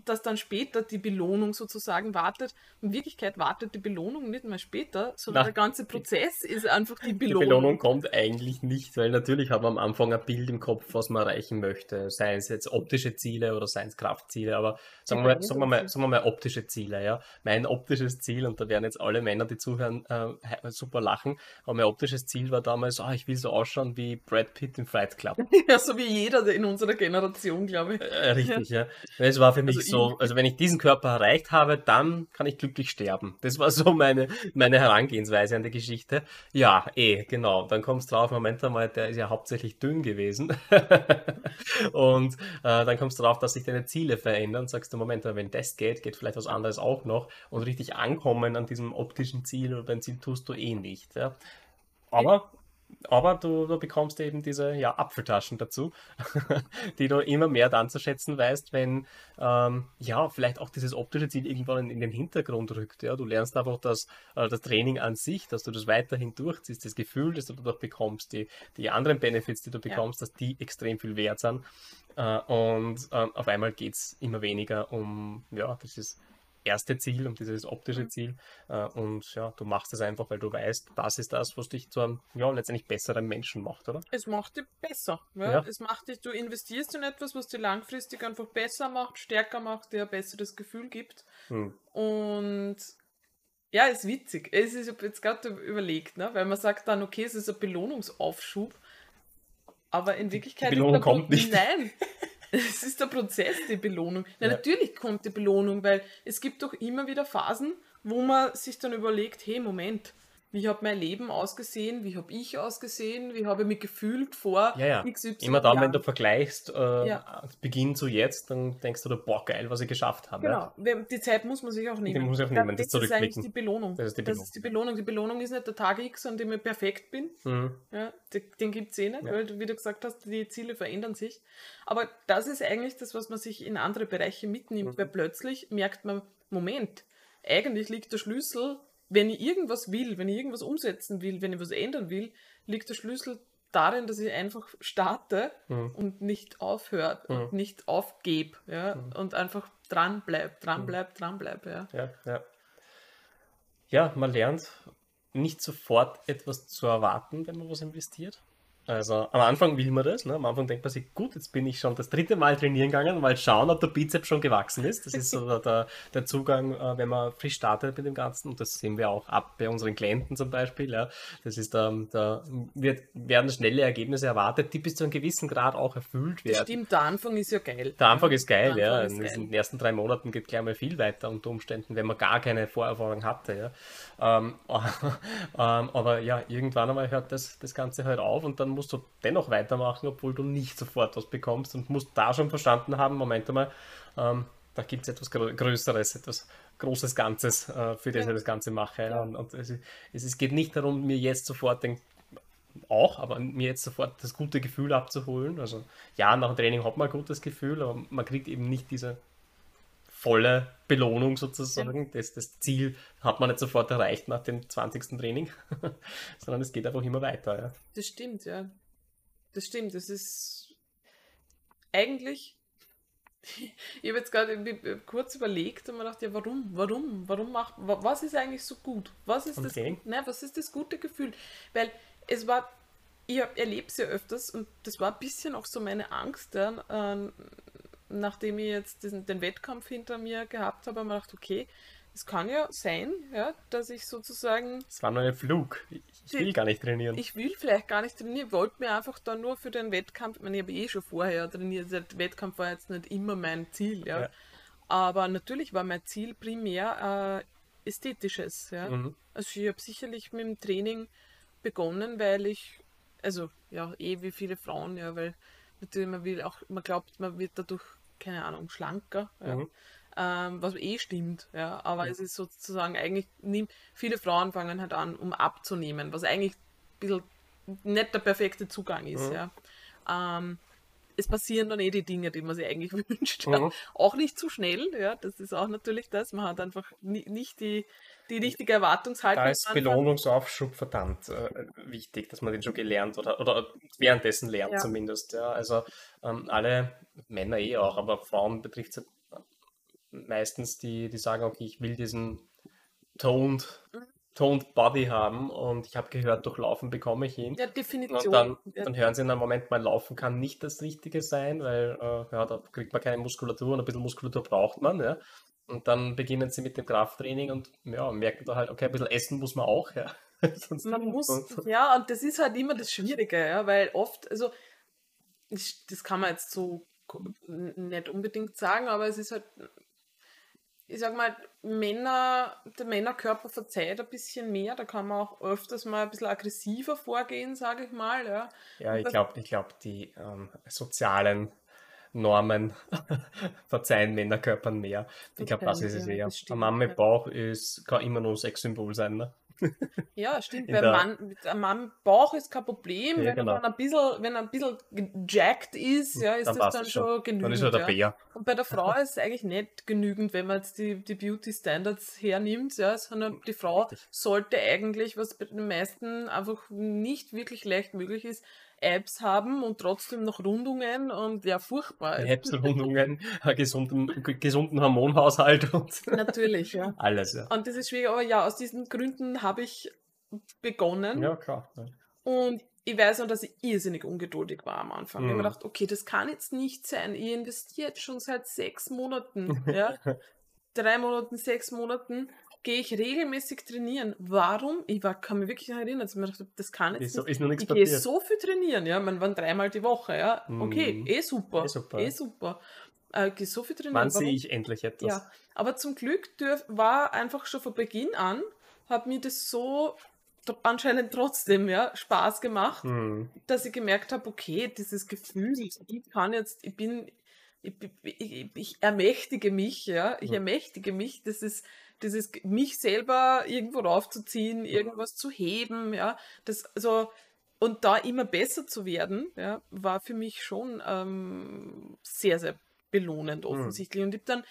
Dass dann später die Belohnung sozusagen wartet. In Wirklichkeit wartet die Belohnung nicht mehr später, sondern Na, der ganze Prozess ist einfach die Belohnung. Die Belohnung kommt eigentlich nicht, weil natürlich hat man am Anfang ein Bild im Kopf, was man erreichen möchte. Seien es jetzt optische Ziele oder seien es Kraftziele, aber sagen wir, mal, sagen, wir mal, sagen wir mal optische Ziele. Ja. Mein optisches Ziel, und da werden jetzt alle Männer, die zuhören, äh, super lachen, aber mein optisches Ziel war damals, oh, ich will so ausschauen wie Brad Pitt im Fight Club. ja, so wie jeder in unserer Generation, glaube ich. Äh, richtig, ja. ja. Es war für mich also so, also wenn ich diesen Körper erreicht habe, dann kann ich glücklich sterben. Das war so meine, meine Herangehensweise an die Geschichte. Ja, eh, genau. Dann kommst du drauf, Moment einmal, der ist ja hauptsächlich dünn gewesen. und äh, dann kommst du drauf, dass sich deine Ziele verändern. Sagst du, Moment, wenn das geht, geht vielleicht was anderes auch noch. Und richtig ankommen an diesem optischen Ziel oder beim Ziel tust du eh nicht. Ja. Aber aber du, du, bekommst eben diese ja, Apfeltaschen dazu, die du immer mehr dann zu schätzen weißt, wenn ähm, ja vielleicht auch dieses optische Ziel irgendwann in, in den Hintergrund rückt. Ja? Du lernst einfach das, äh, das Training an sich, dass du das weiterhin durchziehst, das Gefühl, das du dadurch bekommst, die, die anderen Benefits, die du bekommst, ja. dass die extrem viel wert sind. Äh, und äh, auf einmal geht es immer weniger um, ja, das ist erste Ziel und dieses optische mhm. Ziel. Äh, und ja, du machst es einfach, weil du weißt, das ist das, was dich zu einem ja, letztendlich besseren Menschen macht, oder? Es macht dich besser. Ja? ja. Es macht dich, du investierst in etwas, was dich langfristig einfach besser macht, stärker macht, dir ein besseres Gefühl gibt. Hm. Und ja, ist witzig. Es ist, jetzt gerade überlegt, ne? weil man sagt dann, okay, es ist ein Belohnungsaufschub. Aber in Wirklichkeit. Die Belohnung kommt nicht. Nein, Es ist der Prozess, die Belohnung. Na, ja. Natürlich kommt die Belohnung, weil es gibt doch immer wieder Phasen, wo man sich dann überlegt, hey, Moment, wie hat mein Leben ausgesehen, wie habe ich ausgesehen, wie habe ich mich gefühlt vor ja, ja. XY Immer dann, Jahren. wenn du vergleichst, äh, ja. Beginn zu jetzt, dann denkst du, boah, geil, was ich geschafft habe. Genau, ja. die Zeit muss man sich auch nehmen. Die muss ich auch nehmen, das, das ist eigentlich die Belohnung. Das ist die Belohnung. Das ist die Belohnung. Die Belohnung ist nicht der Tag X, an dem ich perfekt bin. Mhm. Ja, den gibt es eh nicht, weil, wie du gesagt hast, die Ziele verändern sich. Aber das ist eigentlich das, was man sich in andere Bereiche mitnimmt, mhm. weil plötzlich merkt man, Moment, eigentlich liegt der Schlüssel wenn ich irgendwas will, wenn ich irgendwas umsetzen will, wenn ich was ändern will, liegt der Schlüssel darin, dass ich einfach starte mhm. und nicht aufhöre mhm. und nicht aufgebe ja, mhm. und einfach dranbleib, dranbleib, mhm. dranbleib. Ja. Ja, ja. ja, man lernt nicht sofort etwas zu erwarten, wenn man was investiert. Also am Anfang will man das, ne? am Anfang denkt man sich, gut, jetzt bin ich schon das dritte Mal trainieren gegangen, mal schauen, ob der Bizeps schon gewachsen ist. Das ist so der, der Zugang, äh, wenn man frisch startet mit dem Ganzen und das sehen wir auch ab bei unseren Klienten zum Beispiel. Ja? Das ist da, da wird, werden schnelle Ergebnisse erwartet, die bis zu einem gewissen Grad auch erfüllt werden. Das stimmt, der Anfang ist ja geil. Der Anfang ist geil, ja. Ist geil. In den ersten drei Monaten geht gleich mal viel weiter unter Umständen, wenn man gar keine Vorerfahrung hatte. Ja? Ähm, ähm, aber ja, irgendwann einmal hört das, das Ganze halt auf und dann musst du dennoch weitermachen, obwohl du nicht sofort was bekommst und musst da schon verstanden haben, Moment einmal, ähm, da gibt es etwas Größeres, etwas Großes Ganzes, äh, für das ja. ich das Ganze mache. Ja. Und, und es, es, geht nicht darum, mir jetzt sofort den auch, aber mir jetzt sofort das gute Gefühl abzuholen. Also ja, nach dem Training hat man ein gutes Gefühl, aber man kriegt eben nicht diese volle Belohnung sozusagen. Das, das Ziel hat man nicht sofort erreicht nach dem 20. Training, sondern es geht einfach immer weiter. Ja. Das stimmt, ja. Das stimmt. Das ist eigentlich. Ich habe jetzt gerade kurz überlegt und mir gedacht, ja, warum, warum, warum macht, was ist eigentlich so gut? Was ist, das, ne, was ist das gute Gefühl? Weil es war, ich erlebe es ja öfters und das war ein bisschen auch so meine Angst, ja, äh, nachdem ich jetzt diesen, den Wettkampf hinter mir gehabt habe, habe ich mir gedacht, okay, es kann ja sein, ja, dass ich sozusagen. Es war nur ein Flug. Ich will gar nicht trainieren. Ich will vielleicht gar nicht trainieren, wollte mir einfach dann nur für den Wettkampf, ich meine, ich habe eh schon vorher trainiert, der Wettkampf war jetzt nicht immer mein Ziel, ja. ja. Aber natürlich war mein Ziel primär äh, ästhetisches, ja. Mhm. Also ich habe sicherlich mit dem Training begonnen, weil ich, also ja, eh wie viele Frauen, ja, weil natürlich man will auch, man glaubt, man wird dadurch, keine Ahnung, schlanker, ja. Mhm ähm, was eh stimmt, ja, aber ja. es ist sozusagen eigentlich, viele Frauen fangen halt an, um abzunehmen, was eigentlich ein bisschen nicht der perfekte Zugang ist, mhm. ja. Ähm, es passieren dann eh die Dinge, die man sich eigentlich wünscht. Mhm. Auch nicht zu schnell, ja, das ist auch natürlich das. Man hat einfach nicht die, die richtige Erwartungshaltung. Da ist Belohnungsaufschub verdammt äh, wichtig, dass man den schon gelernt oder, oder währenddessen lernt ja. zumindest. Ja. Also ähm, alle Männer eh auch, aber Frauen betrifft es meistens die, die sagen, okay, ich will diesen toned, mhm. Toned Body haben und ich habe gehört, durch Laufen bekomme ich ihn. Ja, Definition. Und dann, dann hören sie in einem Moment mal, Laufen kann nicht das Richtige sein, weil äh, ja, da kriegt man keine Muskulatur und ein bisschen Muskulatur braucht man. Ja. Und dann beginnen sie mit dem Krafttraining und ja, merken da halt, okay, ein bisschen essen muss man auch. Ja. Sonst man muss, ja, und das ist halt immer das Schwierige, ja, weil oft, also das kann man jetzt so nicht unbedingt sagen, aber es ist halt, ich sag mal, Männer, der Männerkörper verzeiht ein bisschen mehr, da kann man auch öfters mal ein bisschen aggressiver vorgehen, sage ich mal. Ja, ja ich glaube, ich glaub, die ähm, sozialen Normen verzeihen Männerkörpern mehr. Ich glaube, das ist es eher. Ein Mann mit Bauch ist, kann immer nur ein Sexsymbol sein. Ne? Ja, stimmt. Beim Mann, Mann Bauch ist kein Problem. Ja, wenn, genau. er ein bisschen, wenn er ein bisschen jacked ist, ja, ist dann das dann schon, schon genügend. Dann ist er der Bär. Und bei der Frau ist es eigentlich nicht genügend, wenn man jetzt die, die Beauty Standards hernimmt, ja, sondern die Frau sollte eigentlich, was bei den meisten einfach nicht wirklich leicht möglich ist, Apps haben und trotzdem noch Rundungen und ja, furchtbar. Apps, Rundungen, gesunden, gesunden Hormonhaushalt und natürlich, ja. Alles, ja. Und das ist schwierig, aber ja, aus diesen Gründen habe ich begonnen. Ja, klar. Ja. Und ich weiß noch, dass ich irrsinnig ungeduldig war am Anfang. Mhm. Ich habe mir gedacht, okay, das kann jetzt nicht sein. Ich investiere jetzt schon seit sechs Monaten, ja. Drei Monaten, sechs Monaten gehe ich regelmäßig trainieren. Warum? Ich war, kann mich wirklich noch erinnern, dass ich mir dachte, das kann jetzt ist so, ist noch Ich gehe so viel trainieren, ja, man waren dreimal die Woche, ja. Okay, mm. eh super, eh super. Eh super. Äh, gehe so viel trainieren. Wann sehe ich endlich etwas? Ja, aber zum Glück dürf, war einfach schon von Beginn an, hat mir das so anscheinend trotzdem ja Spaß gemacht, mm. dass ich gemerkt habe, okay, dieses Gefühl, ich kann jetzt, ich bin ich, ich, ich, ermächtige mich, ja, ich ermächtige mich, das ist, dieses mich selber irgendwo raufzuziehen, irgendwas zu heben, ja, das also und da immer besser zu werden, ja, war für mich schon ähm, sehr, sehr belohnend hm. offensichtlich. Mhm. Und ich habe dann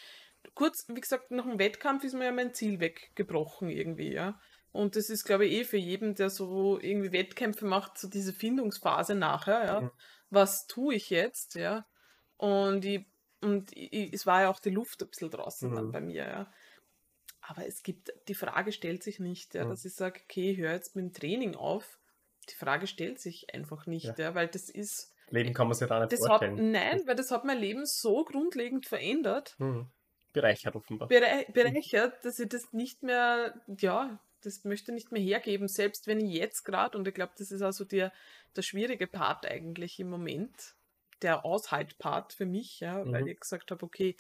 kurz, wie gesagt, nach dem Wettkampf ist mir ja mein Ziel weggebrochen irgendwie, ja. Und das ist, glaube ich, eh für jeden, der so irgendwie Wettkämpfe macht, so diese Findungsphase nachher, ja. Mhm. Was tue ich jetzt, ja? Und ich, und ich, es war ja auch die Luft ein bisschen draußen mhm. dann bei mir, ja. Aber es gibt, die Frage stellt sich nicht, ja, mhm. dass ich sage, okay, ich höre jetzt mit dem Training auf. Die Frage stellt sich einfach nicht, ja, ja weil das ist. Leben kann man sich da nicht vorstellen. Hat, nein, weil das hat mein Leben so grundlegend verändert. Mhm. Bereichert offenbar. Bere bereichert, dass ich das nicht mehr, ja, das möchte nicht mehr hergeben, selbst wenn ich jetzt gerade, und ich glaube, das ist also der, der schwierige Part eigentlich im Moment, der Aushalt-Part für mich, ja, mhm. weil ich gesagt habe, okay,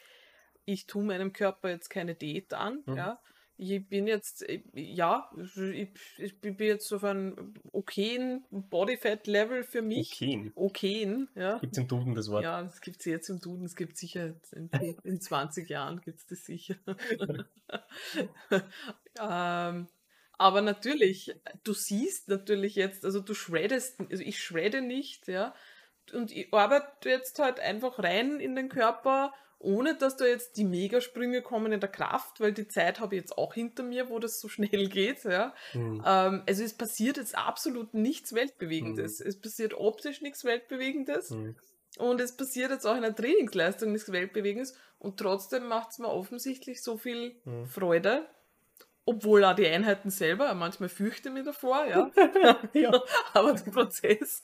ich tue meinem Körper jetzt keine Diät an, mhm. ja. Ich bin jetzt, äh, ja, ich, ich bin jetzt auf einem okayen Bodyfat-Level für mich. Okayen? Okayen, ja. Gibt es im Duden das Wort? Ja, das gibt es jetzt im Duden, es gibt sicher, in, in 20 Jahren gibt es das sicher. ähm, aber natürlich, du siehst natürlich jetzt, also du shreddest, also ich shredde nicht, ja, und ich arbeite jetzt halt einfach rein in den Körper ohne dass da jetzt die Megasprünge kommen in der Kraft, weil die Zeit habe ich jetzt auch hinter mir, wo das so schnell geht. Ja. Mhm. Ähm, also es passiert jetzt absolut nichts Weltbewegendes. Mhm. Es passiert optisch nichts Weltbewegendes. Mhm. Und es passiert jetzt auch in der Trainingsleistung nichts Weltbewegendes. Und trotzdem macht es mir offensichtlich so viel mhm. Freude, obwohl auch die Einheiten selber, manchmal fürchte ich mich davor, ja. ja. Aber der Prozess,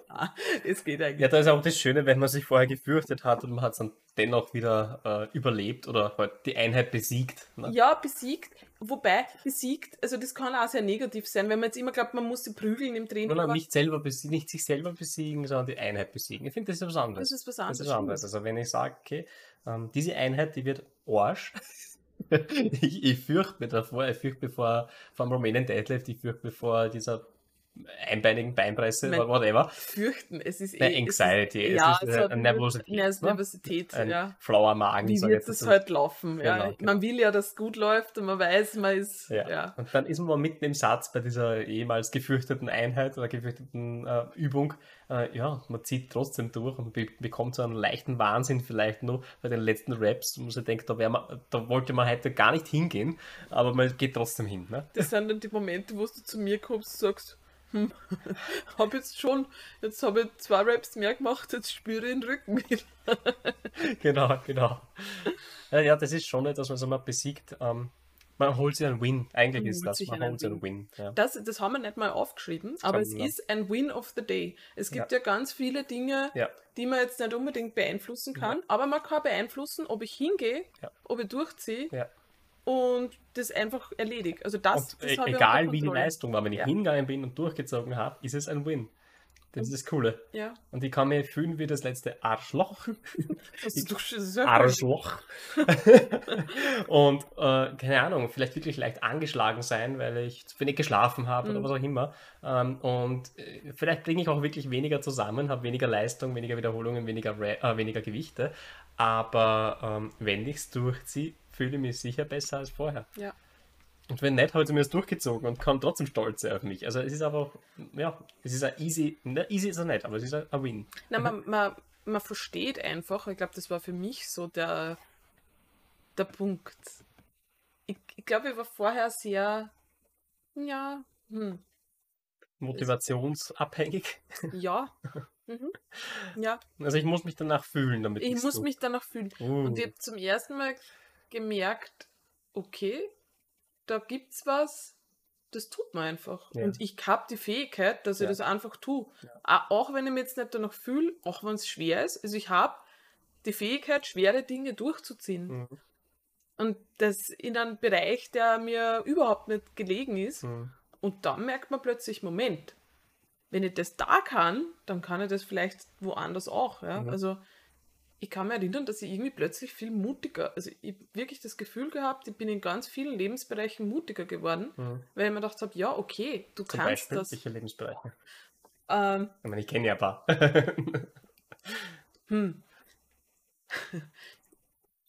es geht eigentlich. Ja, da ist auch das Schöne, wenn man sich vorher gefürchtet hat und man hat es dann dennoch wieder äh, überlebt oder halt die Einheit besiegt. Ne? Ja, besiegt. Wobei, besiegt, also das kann auch sehr negativ sein, wenn man jetzt immer glaubt, man muss sie prügeln im Training. Nein, nicht, selber nicht sich selber besiegen, sondern die Einheit besiegen. Ich finde, das ist was anderes. Das ist was anderes. Das ist was anderes. Also wenn ich sage, okay, ähm, diese Einheit, die wird Arsch, ich, ich fürchte mich davor, ich fürchte mich vor, vor dem Rumänen Deadlift, ich fürchte mich vor dieser einbeinigen Beinpresse, oder whatever. Fürchten, es ist eh. Anxiety, es ist, ja, es ist eine Nervosität. Ne? Nervosität, ein ja. Flauer Magen. Wie wird es halt laufen? Ja. Genau, genau. Man will ja, dass es gut läuft und man weiß, man ist. Ja. ja. Und dann ist man mitten im Satz bei dieser ehemals gefürchteten Einheit oder gefürchteten äh, Übung. Äh, ja, man zieht trotzdem durch und be bekommt so einen leichten Wahnsinn vielleicht nur bei den letzten Raps, wo man sich denkt, da, man, da wollte man heute gar nicht hingehen, aber man geht trotzdem hin. Ne? Das sind dann die Momente, wo du zu mir kommst und sagst, hm, habe jetzt schon, jetzt habe ich zwei Raps mehr gemacht, jetzt spüre ich den Rücken wieder. genau, genau. Ja, das ist schon etwas, was man besiegt. Ähm, man holt sich einen Win. Eigentlich man ist das. Man holt sich einen Win. Ja. Das, das haben wir nicht mal aufgeschrieben, aber es ist ein Win of the Day. Es gibt ja, ja ganz viele Dinge, ja. die man jetzt nicht unbedingt beeinflussen kann, aber man kann beeinflussen, ob ich hingehe, ob ich durchziehe und das einfach erledigt. Also das, das e egal wie die Leistung war, wenn ich hingegangen bin und durchgezogen habe, ist es ein Win. Das ist das Coole. Ja. Und ich kann mich fühlen wie das letzte Arschloch. Das ist Arschloch. und äh, keine Ahnung, vielleicht wirklich leicht angeschlagen sein, weil ich zu wenig geschlafen habe mhm. oder was auch immer. Ähm, und äh, vielleicht bringe ich auch wirklich weniger zusammen, habe weniger Leistung, weniger Wiederholungen, weniger, äh, weniger Gewichte. Aber ähm, wenn ich es durchziehe, fühle ich mich sicher besser als vorher. Ja. Und wenn nicht, habe ich zumindest durchgezogen und kann trotzdem stolz sein auf mich. Also es ist einfach, ja, es ist ein easy, ne, easy ist er nicht, aber es ist ein, ein Win. Na, man, man, man versteht einfach, ich glaube, das war für mich so der, der Punkt. Ich, ich glaube, ich war vorher sehr, ja, hm. Motivationsabhängig. Ja. Mhm. Ja. Also ich muss mich danach fühlen, damit ich muss so. mich danach fühlen. Uh. Und ich habe zum ersten Mal gemerkt, okay, da gibt's was, das tut man einfach. Ja. Und ich habe die Fähigkeit, dass ich das einfach tue. Ja. Auch wenn ich mich jetzt nicht danach fühle, auch wenn es schwer ist. Also ich habe die Fähigkeit, schwere Dinge durchzuziehen. Mhm. Und das in einem Bereich, der mir überhaupt nicht gelegen ist. Mhm. Und dann merkt man plötzlich, Moment, wenn ich das da kann, dann kann ich das vielleicht woanders auch. Ja? Mhm. Also ich kann mich erinnern, dass ich irgendwie plötzlich viel mutiger, also ich habe wirklich das Gefühl gehabt, ich bin in ganz vielen Lebensbereichen mutiger geworden, mhm. weil ich mir gedacht habe, ja, okay, du Zum kannst Beispiel, das. Welche Lebensbereiche? Ähm, ich meine, ich kenne ja ein paar. hm.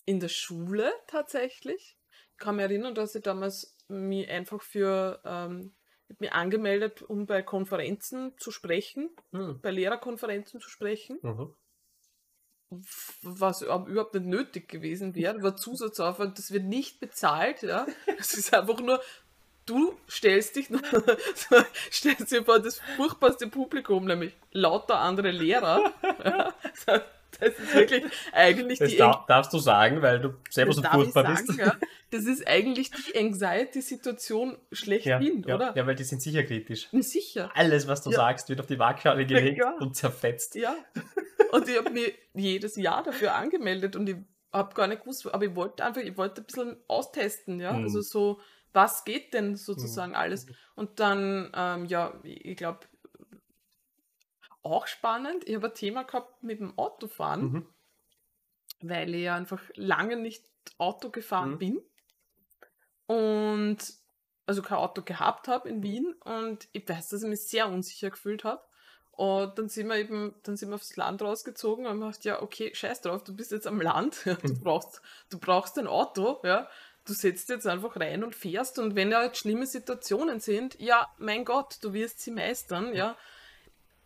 In der Schule tatsächlich. Ich kann mich erinnern, dass ich damals mich einfach für ähm, mir angemeldet, um bei Konferenzen zu sprechen, mhm. bei Lehrerkonferenzen zu sprechen. Mhm was überhaupt nicht nötig gewesen wäre, war Zusatzaufwand, das wird nicht bezahlt, ja. Es ist einfach nur, du stellst dich stellst dir vor das furchtbarste Publikum, nämlich lauter andere Lehrer. Ja. Das ist wirklich eigentlich das die. Das darfst du sagen, weil du selber so furchtbar bist. Ja. Das ist eigentlich die Anxiety-Situation schlechthin, ja, oder? Ja, weil die sind sicher kritisch. Sicher. Alles, was du sagst, wird auf die Waagschale gelegt und zerfetzt. Ja. Und ich habe mich jedes Jahr dafür angemeldet und ich habe gar nicht gewusst, aber ich wollte einfach, ich wollte ein bisschen austesten, ja. Mhm. Also so, was geht denn sozusagen mhm. alles? Und dann, ähm, ja, ich glaube, auch spannend. Ich habe ein Thema gehabt mit dem Autofahren, mhm. weil ich ja einfach lange nicht Auto gefahren mhm. bin und also kein Auto gehabt habe in Wien und ich weiß, dass ich mich sehr unsicher gefühlt habe. Und dann sind wir eben, dann sind wir aufs Land rausgezogen und haben gedacht, ja, okay, scheiß drauf, du bist jetzt am Land, du mhm. brauchst, du brauchst ein Auto, ja. Du setzt jetzt einfach rein und fährst und wenn ja jetzt schlimme Situationen sind, ja, mein Gott, du wirst sie meistern, ja.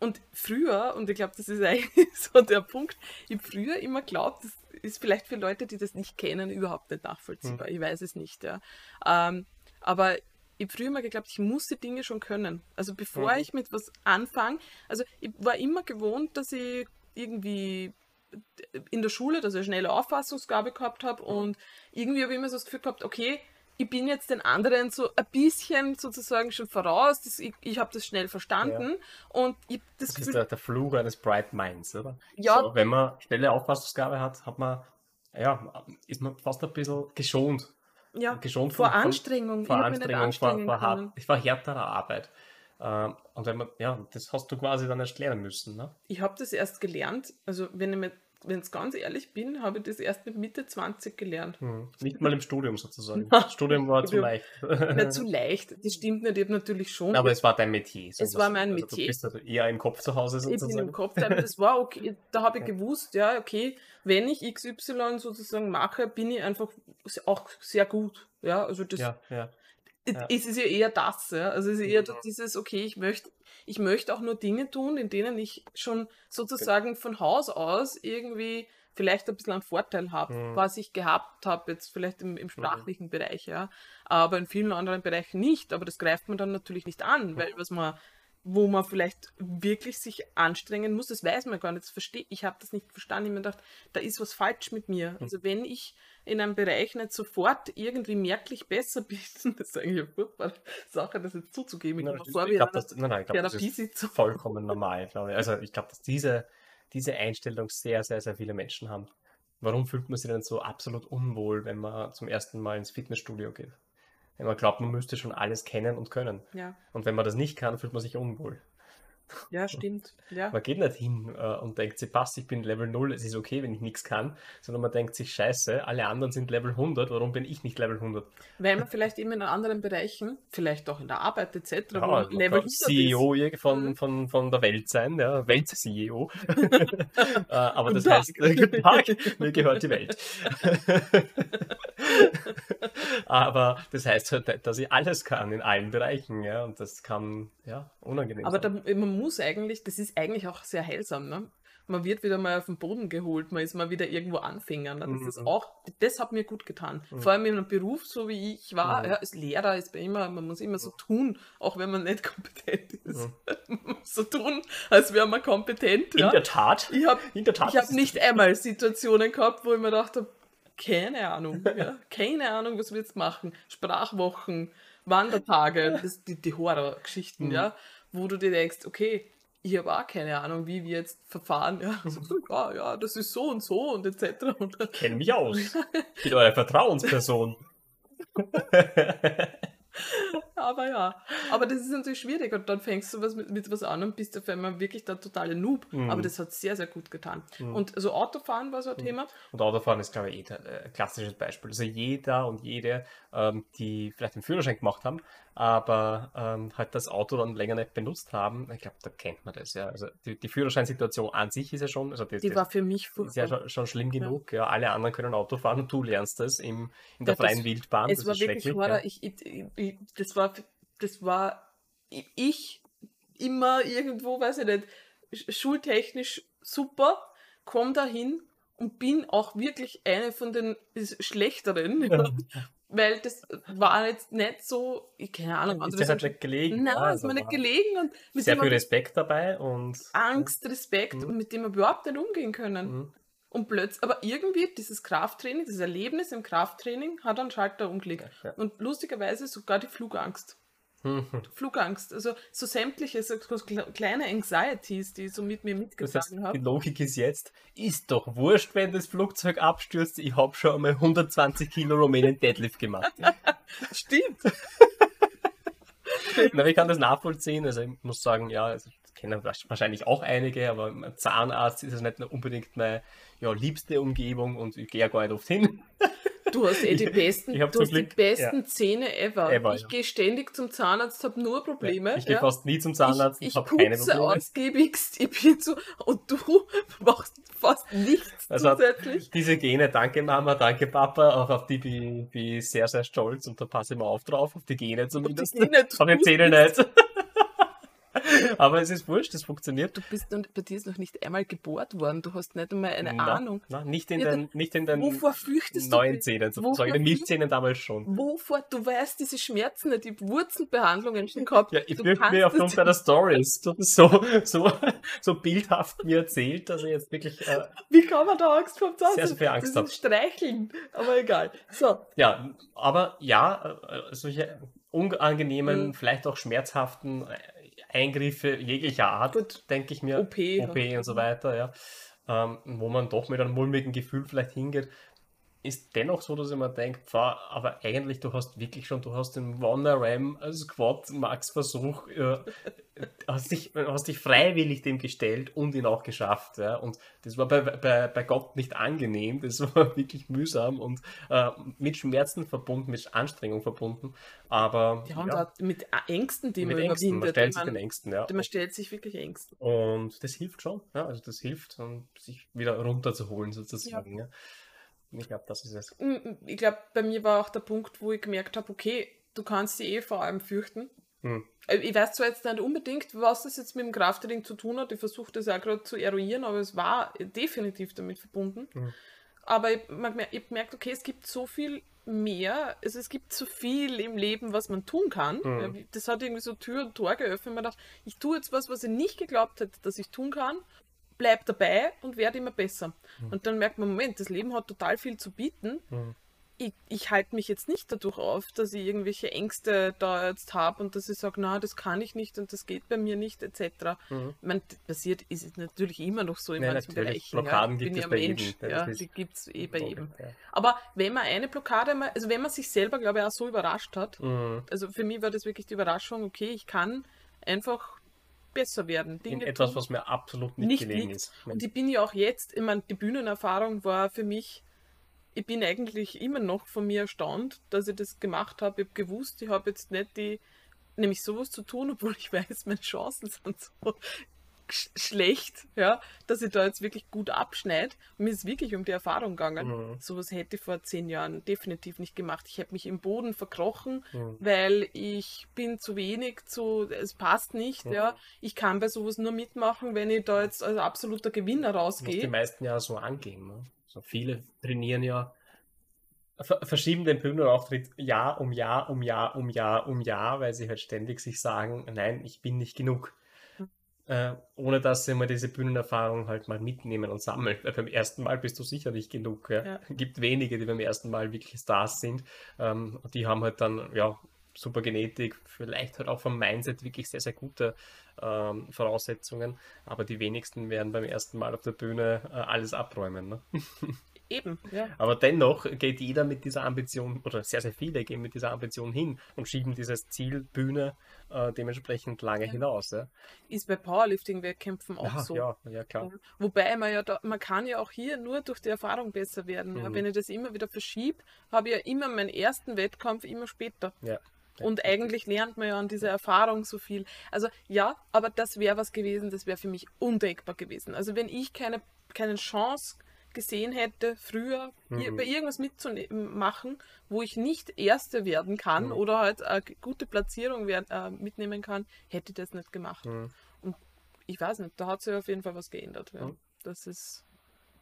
Und früher, und ich glaube, das ist eigentlich so der Punkt, ich habe früher immer glaubt, das ist vielleicht für Leute, die das nicht kennen, überhaupt nicht nachvollziehbar. Hm. Ich weiß es nicht, ja. Ähm, aber ich habe früher immer geglaubt, ich muss die Dinge schon können. Also bevor mhm. ich mit was anfange, also ich war immer gewohnt, dass ich irgendwie in der Schule, dass ich eine schnelle Auffassungsgabe gehabt habe und irgendwie habe ich immer so das Gefühl gehabt, okay, ich bin jetzt den anderen so ein bisschen sozusagen schon voraus. Das, ich ich habe das schnell verstanden. Ja. Und ich das, das ist der, der Fluch eines Bright Minds, oder? Ja. So, wenn man schnelle Auffassungsgabe hat, hat man, ja, ist man fast ein bisschen geschont. Ja, geschont vor von, Anstrengung. Vor Anstrengung, vor, vor, hart, vor härterer Arbeit. Ähm, und wenn man, ja, das hast du quasi dann erst lernen müssen. Ne? Ich habe das erst gelernt, also wenn ich mir wenn ich ganz ehrlich bin, habe ich das erst mit Mitte 20 gelernt. Hm. Nicht mal im Studium sozusagen. Das Studium war zu leicht. Nicht zu leicht, das stimmt nicht. Ich habe natürlich schon. Aber es war dein Metier. So es war mein also Metier. Du bist also eher im Kopf zu Hause sozusagen. Ich bin im Kopf, das war okay. Da habe ich gewusst, ja, okay, wenn ich XY sozusagen mache, bin ich einfach auch sehr gut. Ja, also das. Ja, ja. Ja. Es ist ja eher das, ja. Also es ist eher mhm. dieses, okay, ich möchte, ich möchte auch nur Dinge tun, in denen ich schon sozusagen von Haus aus irgendwie vielleicht ein bisschen einen Vorteil habe, mhm. was ich gehabt habe, jetzt vielleicht im, im mhm. sprachlichen mhm. Bereich, ja. Aber in vielen anderen Bereichen nicht. Aber das greift man dann natürlich nicht an, weil mhm. was man wo man vielleicht wirklich sich anstrengen muss. Das weiß man gar nicht. Das verstehe ich. habe das nicht verstanden. Ich habe mir gedacht, da ist was falsch mit mir. Hm. Also wenn ich in einem Bereich nicht sofort irgendwie merklich besser bin, das ist eigentlich eine furchtbare Sache, das jetzt zuzugeben. Ich, nein, ich glaube, das, nein, nein, ich glaub, das ist vollkommen normal. Glaube ich. Also ich glaube, dass diese, diese Einstellung sehr, sehr, sehr viele Menschen haben. Warum fühlt man sich denn so absolut unwohl, wenn man zum ersten Mal ins Fitnessstudio geht? Wenn man glaubt, man müsste schon alles kennen und können. Ja. Und wenn man das nicht kann, fühlt man sich unwohl. Ja, stimmt. Ja. Man geht nicht hin äh, und denkt sich, passt, ich bin Level 0, es ist okay, wenn ich nichts kann, sondern man denkt sich, scheiße, alle anderen sind Level 100, warum bin ich nicht Level 100? Weil man vielleicht eben in anderen Bereichen, vielleicht auch in der Arbeit etc., ja, wo Level 100 CEO ist. Von, mhm. von, von der Welt sein, ja, Welt-CEO. äh, aber das heißt, guten Tag, mir gehört die Welt. aber das heißt halt, dass ich alles kann in allen Bereichen, ja, und das kann, ja, unangenehm aber sein. Da, man muss eigentlich, das ist eigentlich auch sehr heilsam, ne? Man wird wieder mal auf den Boden geholt, man ist mal wieder irgendwo Anfänger. Ne? Das mhm. ist auch, das hat mir gut getan. Mhm. Vor allem in einem Beruf, so wie ich war, mhm. ja, als Lehrer ist man immer, man muss immer so tun, auch wenn man nicht kompetent ist. Man muss so tun, als wäre man kompetent. In ja? der Tat. Ich habe hab nicht einmal Situationen gehabt, wo ich mir dachte, keine Ahnung, ja? keine Ahnung, was wir jetzt machen. Sprachwochen, Wandertage, das, die, die Horrorgeschichten, mhm. ja wo du dir denkst, okay, ich habe auch keine Ahnung, wie wir jetzt verfahren. Ja, so, ja, ja, das ist so und so und etc. Ich kenne mich aus. Ich bin eure Vertrauensperson. aber ja, aber das ist natürlich schwierig und dann fängst du was mit, mit was an und bist auf einmal wirklich der totale Noob. Mhm. Aber das hat sehr, sehr gut getan. Mhm. Und also Autofahren war so ein mhm. Thema. Und Autofahren ist, glaube ich, eh ein klassisches Beispiel. Also jeder und jede, ähm, die vielleicht den Führerschein gemacht haben, aber ähm, halt das Auto dann länger nicht benutzt haben, ich glaube, da kennt man das ja. Also die, die Führerscheinsituation an sich ist ja schon, also die, die war für mich ist ja schon, schon schlimm genug. Ja. ja. alle anderen können Auto fahren und du lernst das im, in der ja, freien das, Wildbahn. Es das war wirklich Horror. Ja. Ich, ich, ich, das war, das war ich immer irgendwo, weiß ich nicht, schultechnisch super, komm da hin und bin auch wirklich eine von den Schlechteren. Ja weil das war jetzt nicht so, ich keine Ahnung. Ist dir halt nicht gelegen. Nein, also ist mir nicht gelegen. Und sehr viel Respekt dabei und... Angst, Respekt mhm. mit dem wir überhaupt nicht umgehen können. Mhm. Und plötzlich, aber irgendwie dieses Krafttraining, dieses Erlebnis im Krafttraining hat einen Schalter umgelegt. Ja, ja. Und lustigerweise sogar die Flugangst. Mhm. Flugangst, also so sämtliche so, kleine Anxieties, die ich so mit mir mitgetragen das heißt, habe. Die Logik ist jetzt, ist doch wurscht, wenn das Flugzeug abstürzt, ich habe schon einmal 120 Kilo Romanian Deadlift gemacht. Stimmt. Na, ich kann das nachvollziehen, also ich muss sagen, ja, also, das kennen wahrscheinlich auch einige, aber Zahnarzt ist es nicht unbedingt meine ja, liebste Umgebung und ich gehe ja gar nicht oft hin. Du hast eh die besten, du hast die besten ja. Zähne ever. ever ich ja. gehe ständig zum Zahnarzt, habe nur Probleme. Ja, ich gehe fast nie zum Zahnarzt ich, ich habe keine Probleme. ausgiebigst, ich bin so, und du machst fast nichts also zusätzlich. Diese Gene, danke Mama, danke Papa, auch auf die bin ich sehr, sehr stolz und da passe ich mal auf drauf, auf die Gene zumindest. Die Gene, auf den Zähne nicht. Aber es ist wurscht, es funktioniert. Du bist bei dir ist noch nicht einmal gebohrt worden. Du hast nicht einmal eine na, Ahnung. Na, nicht in ja, den, nicht in den wovor fürchtest neuen du, Zähnen, sozusagen. In den Milchzähnen damals schon. Wovor? Du weißt diese Schmerzen nicht. Ich habe Wurzelbehandlungen schon gehabt. Ja, ich fürchte mir aufgrund deiner Stories. So, so, so bildhaft mir erzählt, dass ich jetzt wirklich. Äh, Wie kann man da Angst vor Zahnarzt? Sehr, sehr viel Angst haben. Streicheln. Aber egal. So. Ja, aber ja, äh, solche unangenehmen, mhm. vielleicht auch schmerzhaften Eingriffe jeglicher Art, denke ich mir, OP, OP und so weiter, ja, ähm, wo man doch mit einem mulmigen Gefühl vielleicht hingeht, ist dennoch so, dass ich mir denke, aber eigentlich, du hast wirklich schon, du hast den Wonder Ram Squad Max Versuch, äh, hast, dich, hast dich freiwillig dem gestellt und ihn auch geschafft. Ja? Und das war bei, bei, bei Gott nicht angenehm, das war wirklich mühsam und äh, mit Schmerzen verbunden, mit Anstrengung verbunden. Aber ja, und ja, mit Ängsten, die mit man Ängsten, überwindet. Man stellt sich den Ängsten, ja. Man stellt sich wirklich Ängsten. Und das hilft schon, ja, also das hilft, um sich wieder runterzuholen sozusagen. Ja. ja. Ich glaube, das ist es. Mm, mm, ich glaube, bei mir war auch der Punkt, wo ich gemerkt habe, okay, du kannst die eh vor allem fürchten. Hm. Äh, ich weiß zwar jetzt nicht unbedingt, was das jetzt mit dem Krafttraining zu tun hat. Ich versuche das auch gerade zu eruieren, aber es war definitiv damit verbunden. Hm. Aber ich habe gemerkt, okay, es gibt so viel mehr, also es gibt so viel im Leben, was man tun kann. Mhm. Das hat irgendwie so Tür und Tor geöffnet. Man dachte, ich tue jetzt was, was ich nicht geglaubt hätte, dass ich tun kann, bleib dabei und werde immer besser. Mhm. Und dann merkt man, Moment, das Leben hat total viel zu bieten. Mhm ich, ich halte mich jetzt nicht dadurch auf, dass ich irgendwelche Ängste da jetzt habe und dass ich sage, na, das kann ich nicht und das geht bei mir nicht, etc. Mhm. Ich meine, passiert ist es natürlich immer noch so in Nein, manchen Bereichen. Blockaden ja. gibt es ja bei Mensch, jedem. Ja, die gibt es eh bei jedem. Ja. Aber wenn man eine Blockade, mal, also wenn man sich selber, glaube ich, auch so überrascht hat, mhm. also für mich war das wirklich die Überraschung, okay, ich kann einfach besser werden. Dinge in etwas, tun, was mir absolut nicht, nicht gelegen liegt. ist. Und ich bin ja auch jetzt, ich meine, die Bühnenerfahrung war für mich ich bin eigentlich immer noch von mir erstaunt, dass ich das gemacht habe. Ich habe gewusst, ich habe jetzt nicht die, nämlich sowas zu tun, obwohl ich weiß, meine Chancen sind so schlecht, ja, dass ich da jetzt wirklich gut abschneide. Mir ist wirklich um die Erfahrung gegangen. Mhm. Sowas hätte ich vor zehn Jahren definitiv nicht gemacht. Ich hätte mich im Boden verkrochen, mhm. weil ich bin zu wenig, zu, es passt nicht, mhm. ja. Ich kann bei sowas nur mitmachen, wenn ich da jetzt als absoluter Gewinner rausgehe. die meisten ja so angehen, ne? So viele trainieren ja, verschieben den Bühnenauftritt Jahr um Jahr um Jahr um Jahr um Jahr, weil sie halt ständig sich sagen, nein, ich bin nicht genug. Äh, ohne dass sie mal diese Bühnenerfahrung halt mal mitnehmen und sammeln. Weil beim ersten Mal bist du sicher nicht genug. Ja? Ja. gibt wenige, die beim ersten Mal wirklich Stars sind. Ähm, die haben halt dann, ja, super Genetik, vielleicht halt auch vom Mindset wirklich sehr, sehr gute ähm, Voraussetzungen, aber die wenigsten werden beim ersten Mal auf der Bühne äh, alles abräumen. Ne? Eben, ja. Aber dennoch geht jeder mit dieser Ambition, oder sehr, sehr viele gehen mit dieser Ambition hin und schieben dieses Ziel Bühne äh, dementsprechend lange ja. hinaus. Ja. Ist bei Powerlifting-Wettkämpfen auch so. Ja, ja, klar. Wobei man ja da, man kann ja auch hier nur durch die Erfahrung besser werden. Mhm. Wenn ich das immer wieder verschiebe, habe ich ja immer meinen ersten Wettkampf immer später. Ja. Und eigentlich lernt man ja an dieser Erfahrung so viel. Also ja, aber das wäre was gewesen, das wäre für mich undenkbar gewesen. Also wenn ich keine, keine Chance gesehen hätte, früher mhm. bei irgendwas mitzumachen, wo ich nicht Erste werden kann mhm. oder halt eine gute Platzierung werden, äh, mitnehmen kann, hätte ich das nicht gemacht. Mhm. Und ich weiß nicht, da hat sich auf jeden Fall was geändert. Ja. Mhm. Das ist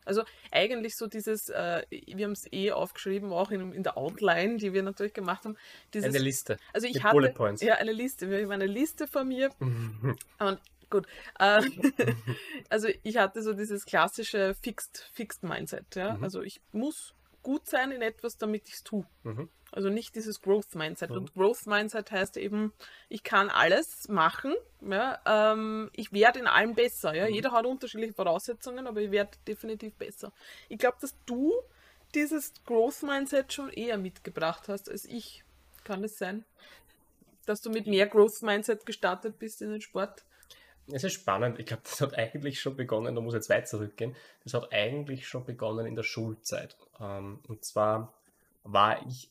also eigentlich so dieses, äh, wir haben es eh aufgeschrieben, auch in, in, der Outline, die wir natürlich gemacht haben. Dieses, eine Liste. Also ich hatte. Ja, eine Liste. Wir haben eine Liste von mir. und gut. Äh, also ich hatte so dieses klassische Fixed, Fixed Mindset. Ja? Mhm. Also ich muss gut sein in etwas, damit ich es tue. Mhm. Also nicht dieses Growth Mindset. Mhm. Und Growth Mindset heißt eben, ich kann alles machen. Ja, ähm, ich werde in allem besser. Ja? Mhm. Jeder hat unterschiedliche Voraussetzungen, aber ich werde definitiv besser. Ich glaube, dass du dieses Growth Mindset schon eher mitgebracht hast als ich. Kann es sein? Dass du mit mehr Growth Mindset gestartet bist in den Sport? Es ist spannend. Ich glaube, das hat eigentlich schon begonnen, da muss jetzt weit zurückgehen. Das hat eigentlich schon begonnen in der Schulzeit. Ähm, und zwar war ich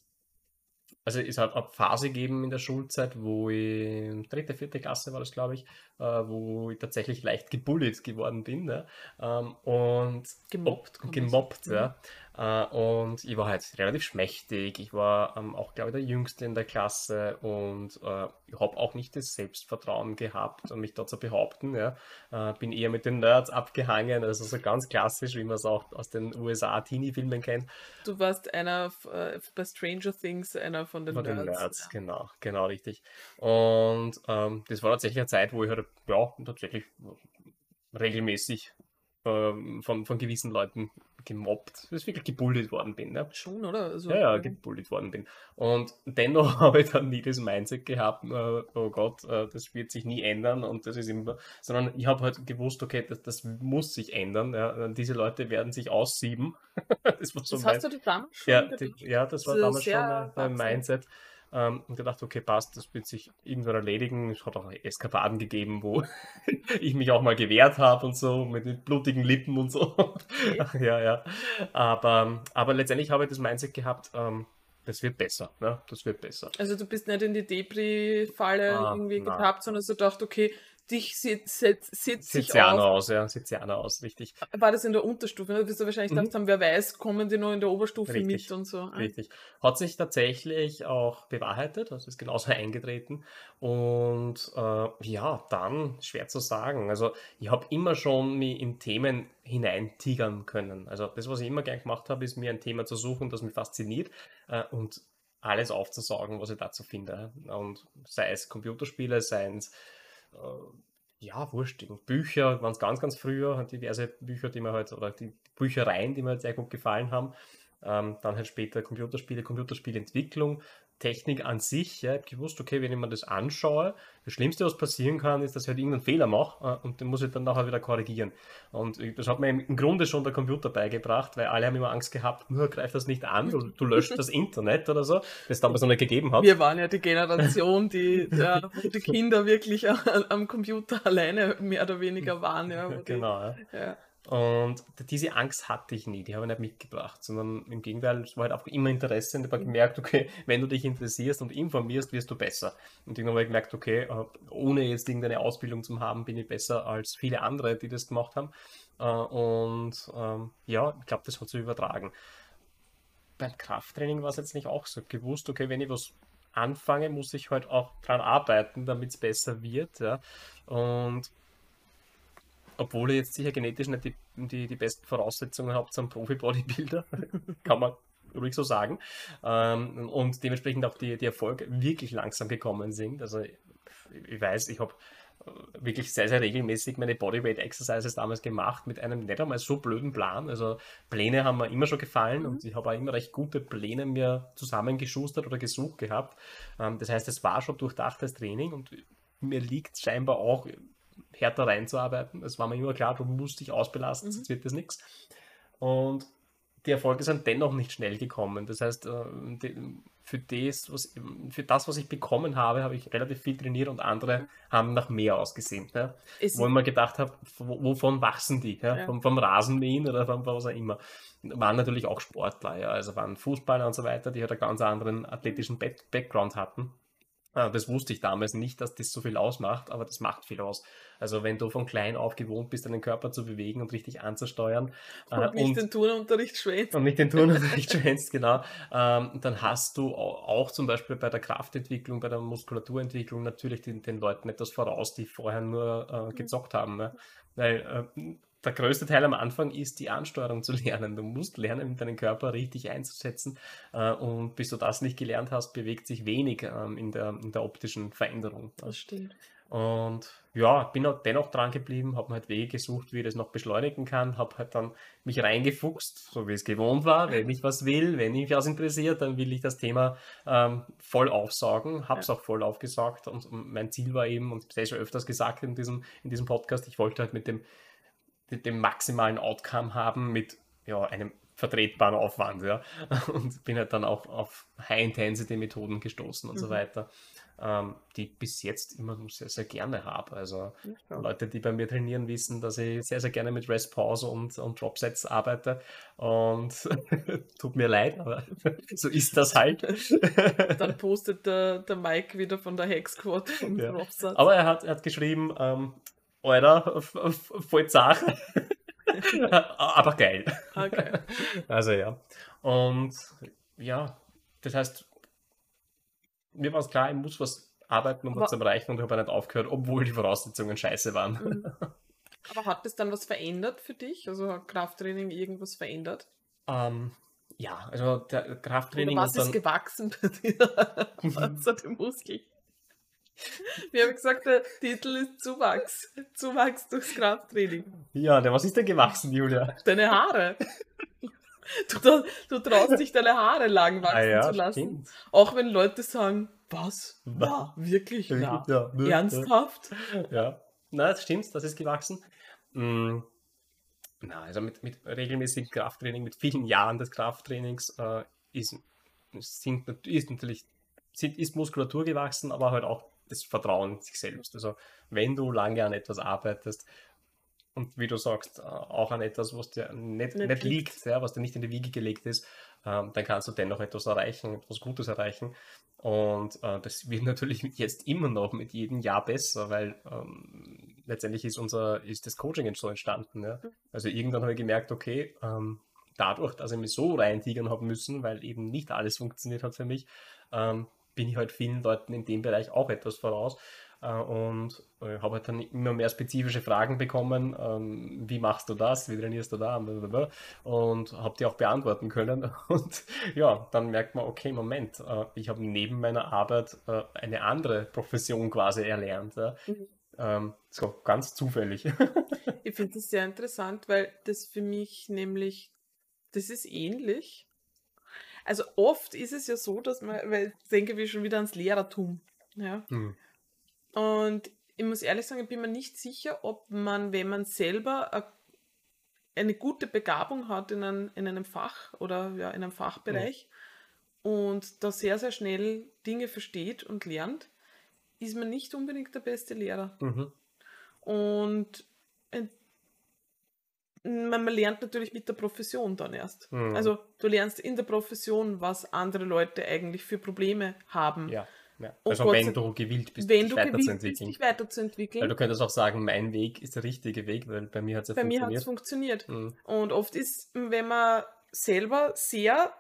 also es hat eine Phase gegeben in der Schulzeit, wo ich, dritte, vierte Klasse war das, glaube ich, wo ich tatsächlich leicht gebullied geworden bin. Ne? Und gemobbt. gemobbt, ja. Äh, und ich war halt relativ schmächtig. Ich war ähm, auch, glaube ich, der Jüngste in der Klasse und äh, ich habe auch nicht das Selbstvertrauen gehabt, um mich da zu behaupten. Ja. Äh, bin eher mit den Nerds abgehangen, also so ganz klassisch, wie man es auch aus den USA-Teenie-Filmen kennt. Du warst einer äh, bei Stranger Things, einer von den von Nerds. Den Nerds ja. Genau, genau richtig. Und ähm, das war tatsächlich eine Zeit, wo ich halt, ja, tatsächlich regelmäßig ähm, von, von gewissen Leuten gemobbt, dass ich wirklich gebullied worden bin. Ne? Schon, oder? Also, ja, ja, gebullied worden bin. Und dennoch habe ich dann nie das Mindset gehabt, äh, oh Gott, äh, das wird sich nie ändern und das ist immer, sondern ich habe halt gewusst, okay, das, das muss sich ändern. Ja? Diese Leute werden sich aussieben. das war so das mein, hast du damals schon? Ja, die, ja das war damals schon mein Mindset. Ähm, und gedacht, okay, passt, das wird sich irgendwann erledigen. Es hat auch Eskapaden gegeben, wo ich mich auch mal gewehrt habe und so, mit den blutigen Lippen und so. Okay. ja, ja. Aber, aber letztendlich habe ich das Mindset gehabt, ähm, das wird besser, ne? Das wird besser. Also du bist nicht in die Depri-Falle ah, irgendwie getappt, sondern du dacht, okay, dich sitzt sit, sit sich aus. aus, ja, ja aus, richtig. War das in der Unterstufe? Da wirst du wahrscheinlich mhm. gedacht haben, wer weiß, kommen die noch in der Oberstufe richtig, mit und so. Richtig. Hat sich tatsächlich auch bewahrheitet, also ist genauso eingetreten. Und äh, ja, dann schwer zu sagen. Also ich habe immer schon mich in Themen hineintigern können. Also das, was ich immer gern gemacht habe, ist mir ein Thema zu suchen, das mich fasziniert äh, und alles aufzusaugen, was ich dazu finde. Und sei es Computerspiele, sei es ja, wurscht, Bücher waren es ganz, ganz früher, diverse Bücher, die mir halt, oder die Büchereien, die mir halt sehr gut gefallen haben. Ähm, dann halt später Computerspiele, Computerspielentwicklung, Technik an sich. Ja, ich habe gewusst, okay, wenn ich mir das anschaue, das Schlimmste, was passieren kann, ist, dass ich halt irgendeinen Fehler mache äh, und den muss ich dann nachher wieder korrigieren. Und das hat mir im Grunde schon der Computer beigebracht, weil alle haben immer Angst gehabt, nur greif das nicht an, du, du löscht das Internet oder so, das es damals noch nicht gegeben hat. Wir waren ja die Generation, die, ja, wo die Kinder wirklich am Computer alleine mehr oder weniger waren. Ja, genau. Ja. ja. Und diese Angst hatte ich nie, die habe ich nicht mitgebracht, sondern im Gegenteil, es war halt auch immer Interesse und ich habe gemerkt, okay, wenn du dich interessierst und informierst, wirst du besser. Und irgendwann habe ich gemerkt, okay, äh, ohne jetzt irgendeine Ausbildung zu haben, bin ich besser als viele andere, die das gemacht haben. Äh, und ähm, ja, ich glaube, das hat sich übertragen. Beim Krafttraining war es jetzt nicht auch so. Gewusst, okay, wenn ich was anfange, muss ich halt auch dran arbeiten, damit es besser wird. Ja. Und obwohl ihr jetzt sicher genetisch nicht die, die, die besten Voraussetzungen habt zum Profi-Bodybuilder, kann man ruhig so sagen. Ähm, und dementsprechend auch die, die Erfolge wirklich langsam gekommen sind. Also ich, ich weiß, ich habe äh, wirklich sehr, sehr regelmäßig meine Bodyweight Exercises damals gemacht mit einem nicht einmal so blöden Plan. Also Pläne haben mir immer schon gefallen mhm. und ich habe auch immer recht gute Pläne mir zusammengeschustert oder gesucht gehabt. Ähm, das heißt, es war schon durchdachtes Training und mir liegt scheinbar auch härter reinzuarbeiten. Es war mir immer klar, du musst dich ausbelasten, mhm. sonst wird das nichts. Und die Erfolge sind dennoch nicht schnell gekommen. Das heißt, äh, für das, was, für das, was ich bekommen habe, habe ich relativ viel trainiert und andere haben nach mehr ausgesehen. Ja? Wo ich mir gedacht habe, wovon wachsen die? Ja? Ja. Vom, vom Rasenmähen oder von was auch immer. Waren natürlich auch Sportler, also waren Fußballer und so weiter, die halt einen ganz anderen athletischen Background hatten. Ah, das wusste ich damals nicht, dass das so viel ausmacht, aber das macht viel aus. Also wenn du von klein auf gewohnt bist, deinen Körper zu bewegen und richtig anzusteuern. Und äh, nicht und, den Turnunterricht schwänzt. Und nicht den Turnunterricht schwänzt, genau. Ähm, dann hast du auch zum Beispiel bei der Kraftentwicklung, bei der Muskulaturentwicklung natürlich den, den Leuten etwas voraus, die vorher nur äh, mhm. gezockt haben. Ne? Weil äh, der größte Teil am Anfang ist die Ansteuerung zu lernen. Du musst lernen, deinen Körper richtig einzusetzen. Äh, und bis du das nicht gelernt hast, bewegt sich wenig ähm, in, der, in der optischen Veränderung. Das stimmt. Und ja, bin auch dennoch dran geblieben, habe mir halt Wege gesucht, wie ich das noch beschleunigen kann, habe halt dann mich reingefuchst, so wie es gewohnt war. Wenn ich was will, wenn mich was interessiert, dann will ich das Thema ähm, voll aufsaugen, habe es auch voll aufgesaugt und mein Ziel war eben, und ich habe schon öfters gesagt in diesem, in diesem Podcast, ich wollte halt mit dem den maximalen Outcome haben mit ja, einem vertretbaren Aufwand. Ja? Und bin halt dann auch auf High-Intensity-Methoden gestoßen und mhm. so weiter, ähm, die ich bis jetzt immer sehr, sehr gerne habe. Also ja. Leute, die bei mir trainieren, wissen, dass ich sehr, sehr gerne mit Rest Pause und, und Dropsets arbeite. Und tut mir leid, aber so ist das halt. dann postet der, der Mike wieder von der Hex Squad ja. Aber er hat, er hat geschrieben, ähm, Alter, voll zach. Aber geil. Okay. Also ja. Und ja, das heißt, mir war es klar, ich muss was arbeiten, um was zu erreichen und ich habe nicht aufgehört, obwohl die Voraussetzungen scheiße waren. Mhm. Aber hat das dann was verändert für dich? Also hat Krafttraining irgendwas verändert? Ähm, ja, also der Krafttraining. Oder was ist gewachsen bei dir? also die Muskeln. Wir haben gesagt, der Titel ist Zuwachs. Zuwachs durchs Krafttraining. Ja, der, was ist denn gewachsen, Julia? Deine Haare. Du, du traust dich, deine Haare lang wachsen ah, ja, zu lassen. Stimmt. Auch wenn Leute sagen, was? Na, wirklich? Na, ja, ne, ernsthaft? Ja, na, das stimmt, das ist gewachsen. Mm. Na, also mit, mit regelmäßigem Krafttraining, mit vielen Jahren des Krafttrainings äh, ist, sind, ist natürlich sind, ist Muskulatur gewachsen, aber halt auch das Vertrauen in sich selbst. Also wenn du lange an etwas arbeitest und wie du sagst, äh, auch an etwas, was dir nicht, nicht, nicht liegt, ja, was dir nicht in die Wiege gelegt ist, ähm, dann kannst du dennoch etwas erreichen, etwas Gutes erreichen. Und äh, das wird natürlich jetzt immer noch mit jedem Jahr besser, weil ähm, letztendlich ist unser, ist das Coaching so entstanden. Ja? Mhm. Also irgendwann habe ich gemerkt, okay, ähm, dadurch, dass ich mich so reintigern habe müssen, weil eben nicht alles funktioniert hat für mich, ähm, bin ich halt vielen Leuten in dem Bereich auch etwas voraus. Äh, und äh, habe halt dann immer mehr spezifische Fragen bekommen, ähm, wie machst du das, wie trainierst du da und habe die auch beantworten können. Und ja, dann merkt man, okay, Moment, äh, ich habe neben meiner Arbeit eine andere Profession quasi erlernt. Mhm. Ähm, so ganz zufällig. ich finde das sehr interessant, weil das für mich nämlich, das ist ähnlich. Also oft ist es ja so, dass man, weil ich denke wir schon wieder ans Lehrertum. Ja. Mhm. Und ich muss ehrlich sagen, ich bin mir nicht sicher, ob man, wenn man selber eine gute Begabung hat in, einem, in einem Fach oder ja, in einem Fachbereich ja. und da sehr, sehr schnell Dinge versteht und lernt, ist man nicht unbedingt der beste Lehrer. Mhm. Und man, lernt natürlich mit der Profession dann erst. Mhm. Also du lernst in der Profession, was andere Leute eigentlich für Probleme haben. Ja. Ja. Also Gott, wenn du gewillt bist, wenn dich, weiterzuentwickeln. Bist, dich weiterzuentwickeln. Weil du könntest auch sagen, mein Weg ist der richtige Weg, weil bei mir hat es ja bei funktioniert. Bei mir hat es funktioniert. Mhm. Und oft ist, wenn man selber sehr,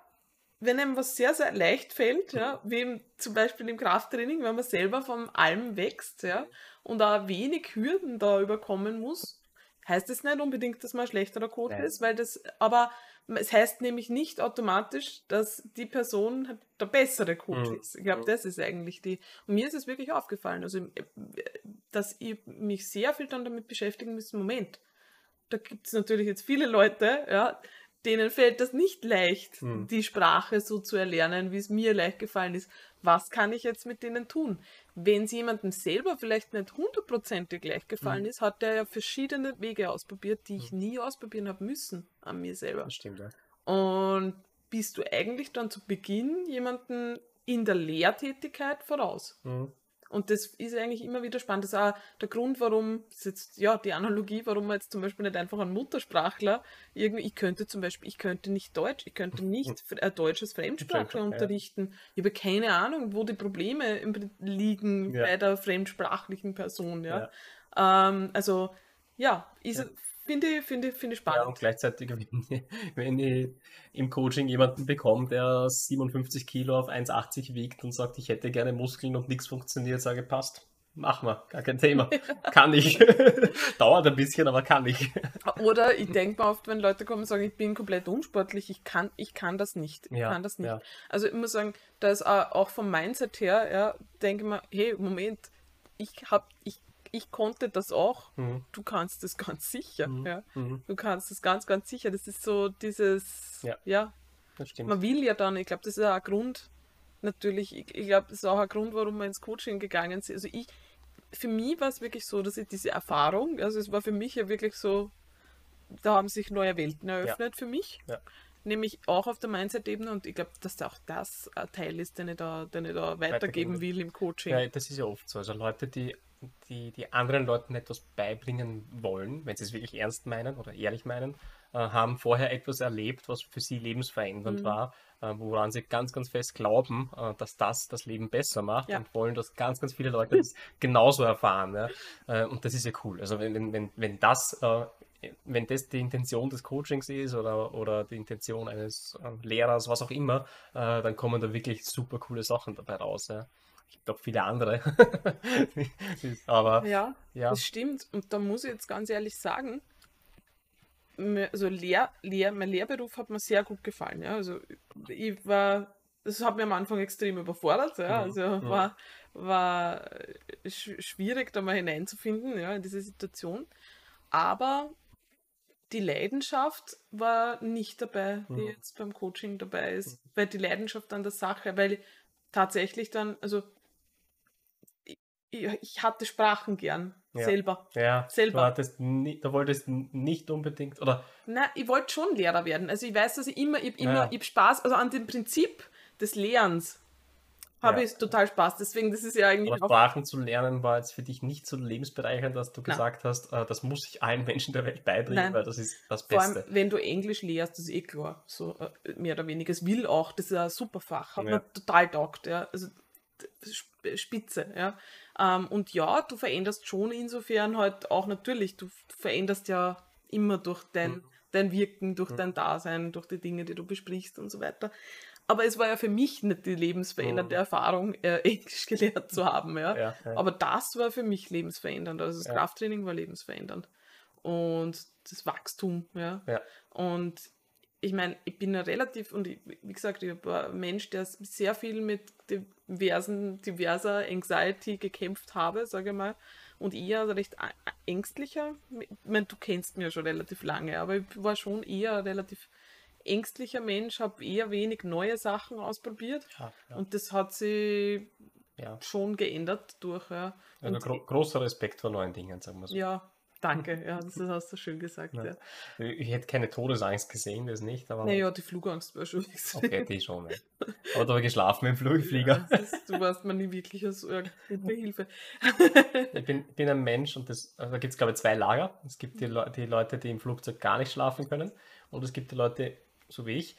wenn einem was sehr, sehr leicht fällt, ja, wie zum Beispiel im Krafttraining, wenn man selber vom allem wächst, ja, und auch wenig Hürden da überkommen muss, heißt es nicht unbedingt, dass man ein schlechterer Coach Nein. ist, weil das, aber es heißt nämlich nicht automatisch, dass die Person der bessere Coach mhm. ist. Ich glaube, das ist eigentlich die. Und mir ist es wirklich aufgefallen, also, äh, dass ich mich sehr viel dann damit beschäftigen muss. Moment, da gibt es natürlich jetzt viele Leute, ja, denen fällt das nicht leicht, mhm. die Sprache so zu erlernen, wie es mir leicht gefallen ist. Was kann ich jetzt mit denen tun? wenn es jemandem selber vielleicht nicht hundertprozentig gleich gefallen mhm. ist, hat der ja verschiedene Wege ausprobiert, die ich mhm. nie ausprobieren habe müssen an mir selber. Das stimmt, ja. Und bist du eigentlich dann zu Beginn jemanden in der Lehrtätigkeit voraus? Mhm. Und das ist eigentlich immer wieder spannend. Das ist auch der Grund, warum, das ist jetzt, ja, die Analogie, warum man jetzt zum Beispiel nicht einfach einen Muttersprachler irgendwie, ich könnte zum Beispiel, ich könnte nicht Deutsch, ich könnte nicht äh, Deutsch als Fremdsprachler unterrichten. Ich habe keine Ahnung, wo die Probleme liegen ja. bei der fremdsprachlichen Person, ja. ja. Ähm, also, ja, ist, Finde ich, finde, finde ich spannend. Ja, und gleichzeitig, wenn ich, wenn ich im Coaching jemanden bekomme, der 57 Kilo auf 1,80 wiegt und sagt, ich hätte gerne Muskeln und nichts funktioniert, sage, passt. Mach mal, gar kein Thema. kann ich. Dauert ein bisschen, aber kann ich. Oder ich denke mir oft, wenn Leute kommen und sagen, ich bin komplett unsportlich, ich kann, ich kann das nicht. Ich ja, kann das nicht. Ja. Also ich muss sagen, da ist auch vom Mindset her, ja, denke ich mir, hey, Moment, ich habe, ich ich konnte das auch. Mhm. Du kannst es ganz sicher. Mhm. Ja. Mhm. Du kannst es ganz, ganz sicher. Das ist so dieses, ja, ja das stimmt. man will ja dann, ich glaube, das ist auch ein Grund, natürlich, ich, ich glaube, das ist auch ein Grund, warum wir ins Coaching gegangen sind. Also ich, für mich war es wirklich so, dass ich diese Erfahrung, also es war für mich ja wirklich so, da haben sich neue Welten eröffnet ja. für mich. Ja. Nämlich auch auf der Mindset-Ebene und ich glaube, dass da auch das ein Teil ist, den ich da, den ich da weitergeben will im Coaching. Ja, das ist ja oft so. Also Leute, die die, die anderen Leuten etwas beibringen wollen, wenn sie es wirklich ernst meinen oder ehrlich meinen, äh, haben vorher etwas erlebt, was für sie lebensverändernd mhm. war, äh, woran sie ganz, ganz fest glauben, äh, dass das das Leben besser macht ja. und wollen, dass ganz, ganz viele Leute das genauso erfahren. Ja? Äh, und das ist ja cool. Also wenn, wenn, wenn das äh, wenn das die Intention des Coachings ist oder, oder die Intention eines äh, Lehrers, was auch immer, dann kommen da wirklich super coole Sachen dabei raus. Ja gibt auch viele andere. Aber ja, ja, das stimmt. Und da muss ich jetzt ganz ehrlich sagen, also Lehr, Lehr, mein Lehrberuf hat mir sehr gut gefallen. Ja. Also ich war, das hat mir am Anfang extrem überfordert. Ja. Also ja. war, war schwierig, da mal hineinzufinden ja, in diese Situation. Aber die Leidenschaft war nicht dabei, die mhm. jetzt beim Coaching dabei ist, weil die Leidenschaft an der Sache, weil tatsächlich dann, also ich hatte Sprachen gern. Ja. Selber. Ja, selber. Du, nie, du wolltest nicht unbedingt, oder? Nein, ich wollte schon Lehrer werden. Also ich weiß, dass ich immer, ich, immer, ja. ich Spaß, also an dem Prinzip des Lehrens habe ja. ich total Spaß. Deswegen, das ist ja eigentlich. Aber Sprachen zu lernen war jetzt für dich nicht so lebensbereichernd, dass du Nein. gesagt hast, äh, das muss ich allen Menschen der Welt beibringen, Nein. weil das ist das Beste. Vor allem, wenn du Englisch lehrst, das ist eh klar. So äh, mehr oder weniger. Es will auch, das ist ein super Fach. Hat ja. mir total taugt. Ja. Also spitze. Ja. Ähm, und ja, du veränderst schon insofern halt auch natürlich, du veränderst ja immer durch dein, mhm. dein Wirken, durch mhm. dein Dasein, durch die Dinge, die du besprichst und so weiter. Aber es war ja für mich nicht die lebensverändernde mhm. Erfahrung, äh, Englisch gelernt zu haben. Ja? ja, ja. Aber das war für mich lebensverändernd. Also das ja. Krafttraining war lebensverändernd. Und das Wachstum. Ja. Und ich meine, ich bin ja relativ, und ich, wie gesagt, ich war ein Mensch, der sehr viel mit diversen, diverser Anxiety gekämpft habe, sage ich mal, und eher recht ängstlicher. Ich meine, du kennst mich ja schon relativ lange, aber ich war schon eher relativ ängstlicher Mensch, habe eher wenig neue Sachen ausprobiert. Ja, ja. Und das hat sich ja. schon geändert durch. Ja. Also gro großer Respekt vor neuen Dingen, sagen wir so. Ja, Danke, ja, das hast du schön gesagt. Ja. Ja. Ich hätte keine Todesangst gesehen, das nicht. Aber naja, die Flugangst war schon extrem. Okay, die schon. Ja. Aber da habe ich geschlafen im Flugflieger. Ja, ist, du warst mir nie wirklich als Hilfe. ich bin, bin, ein Mensch und das, also da gibt es, glaube ich, zwei Lager. Es gibt die, Le die Leute, die im Flugzeug gar nicht schlafen können und es gibt die Leute, so wie ich,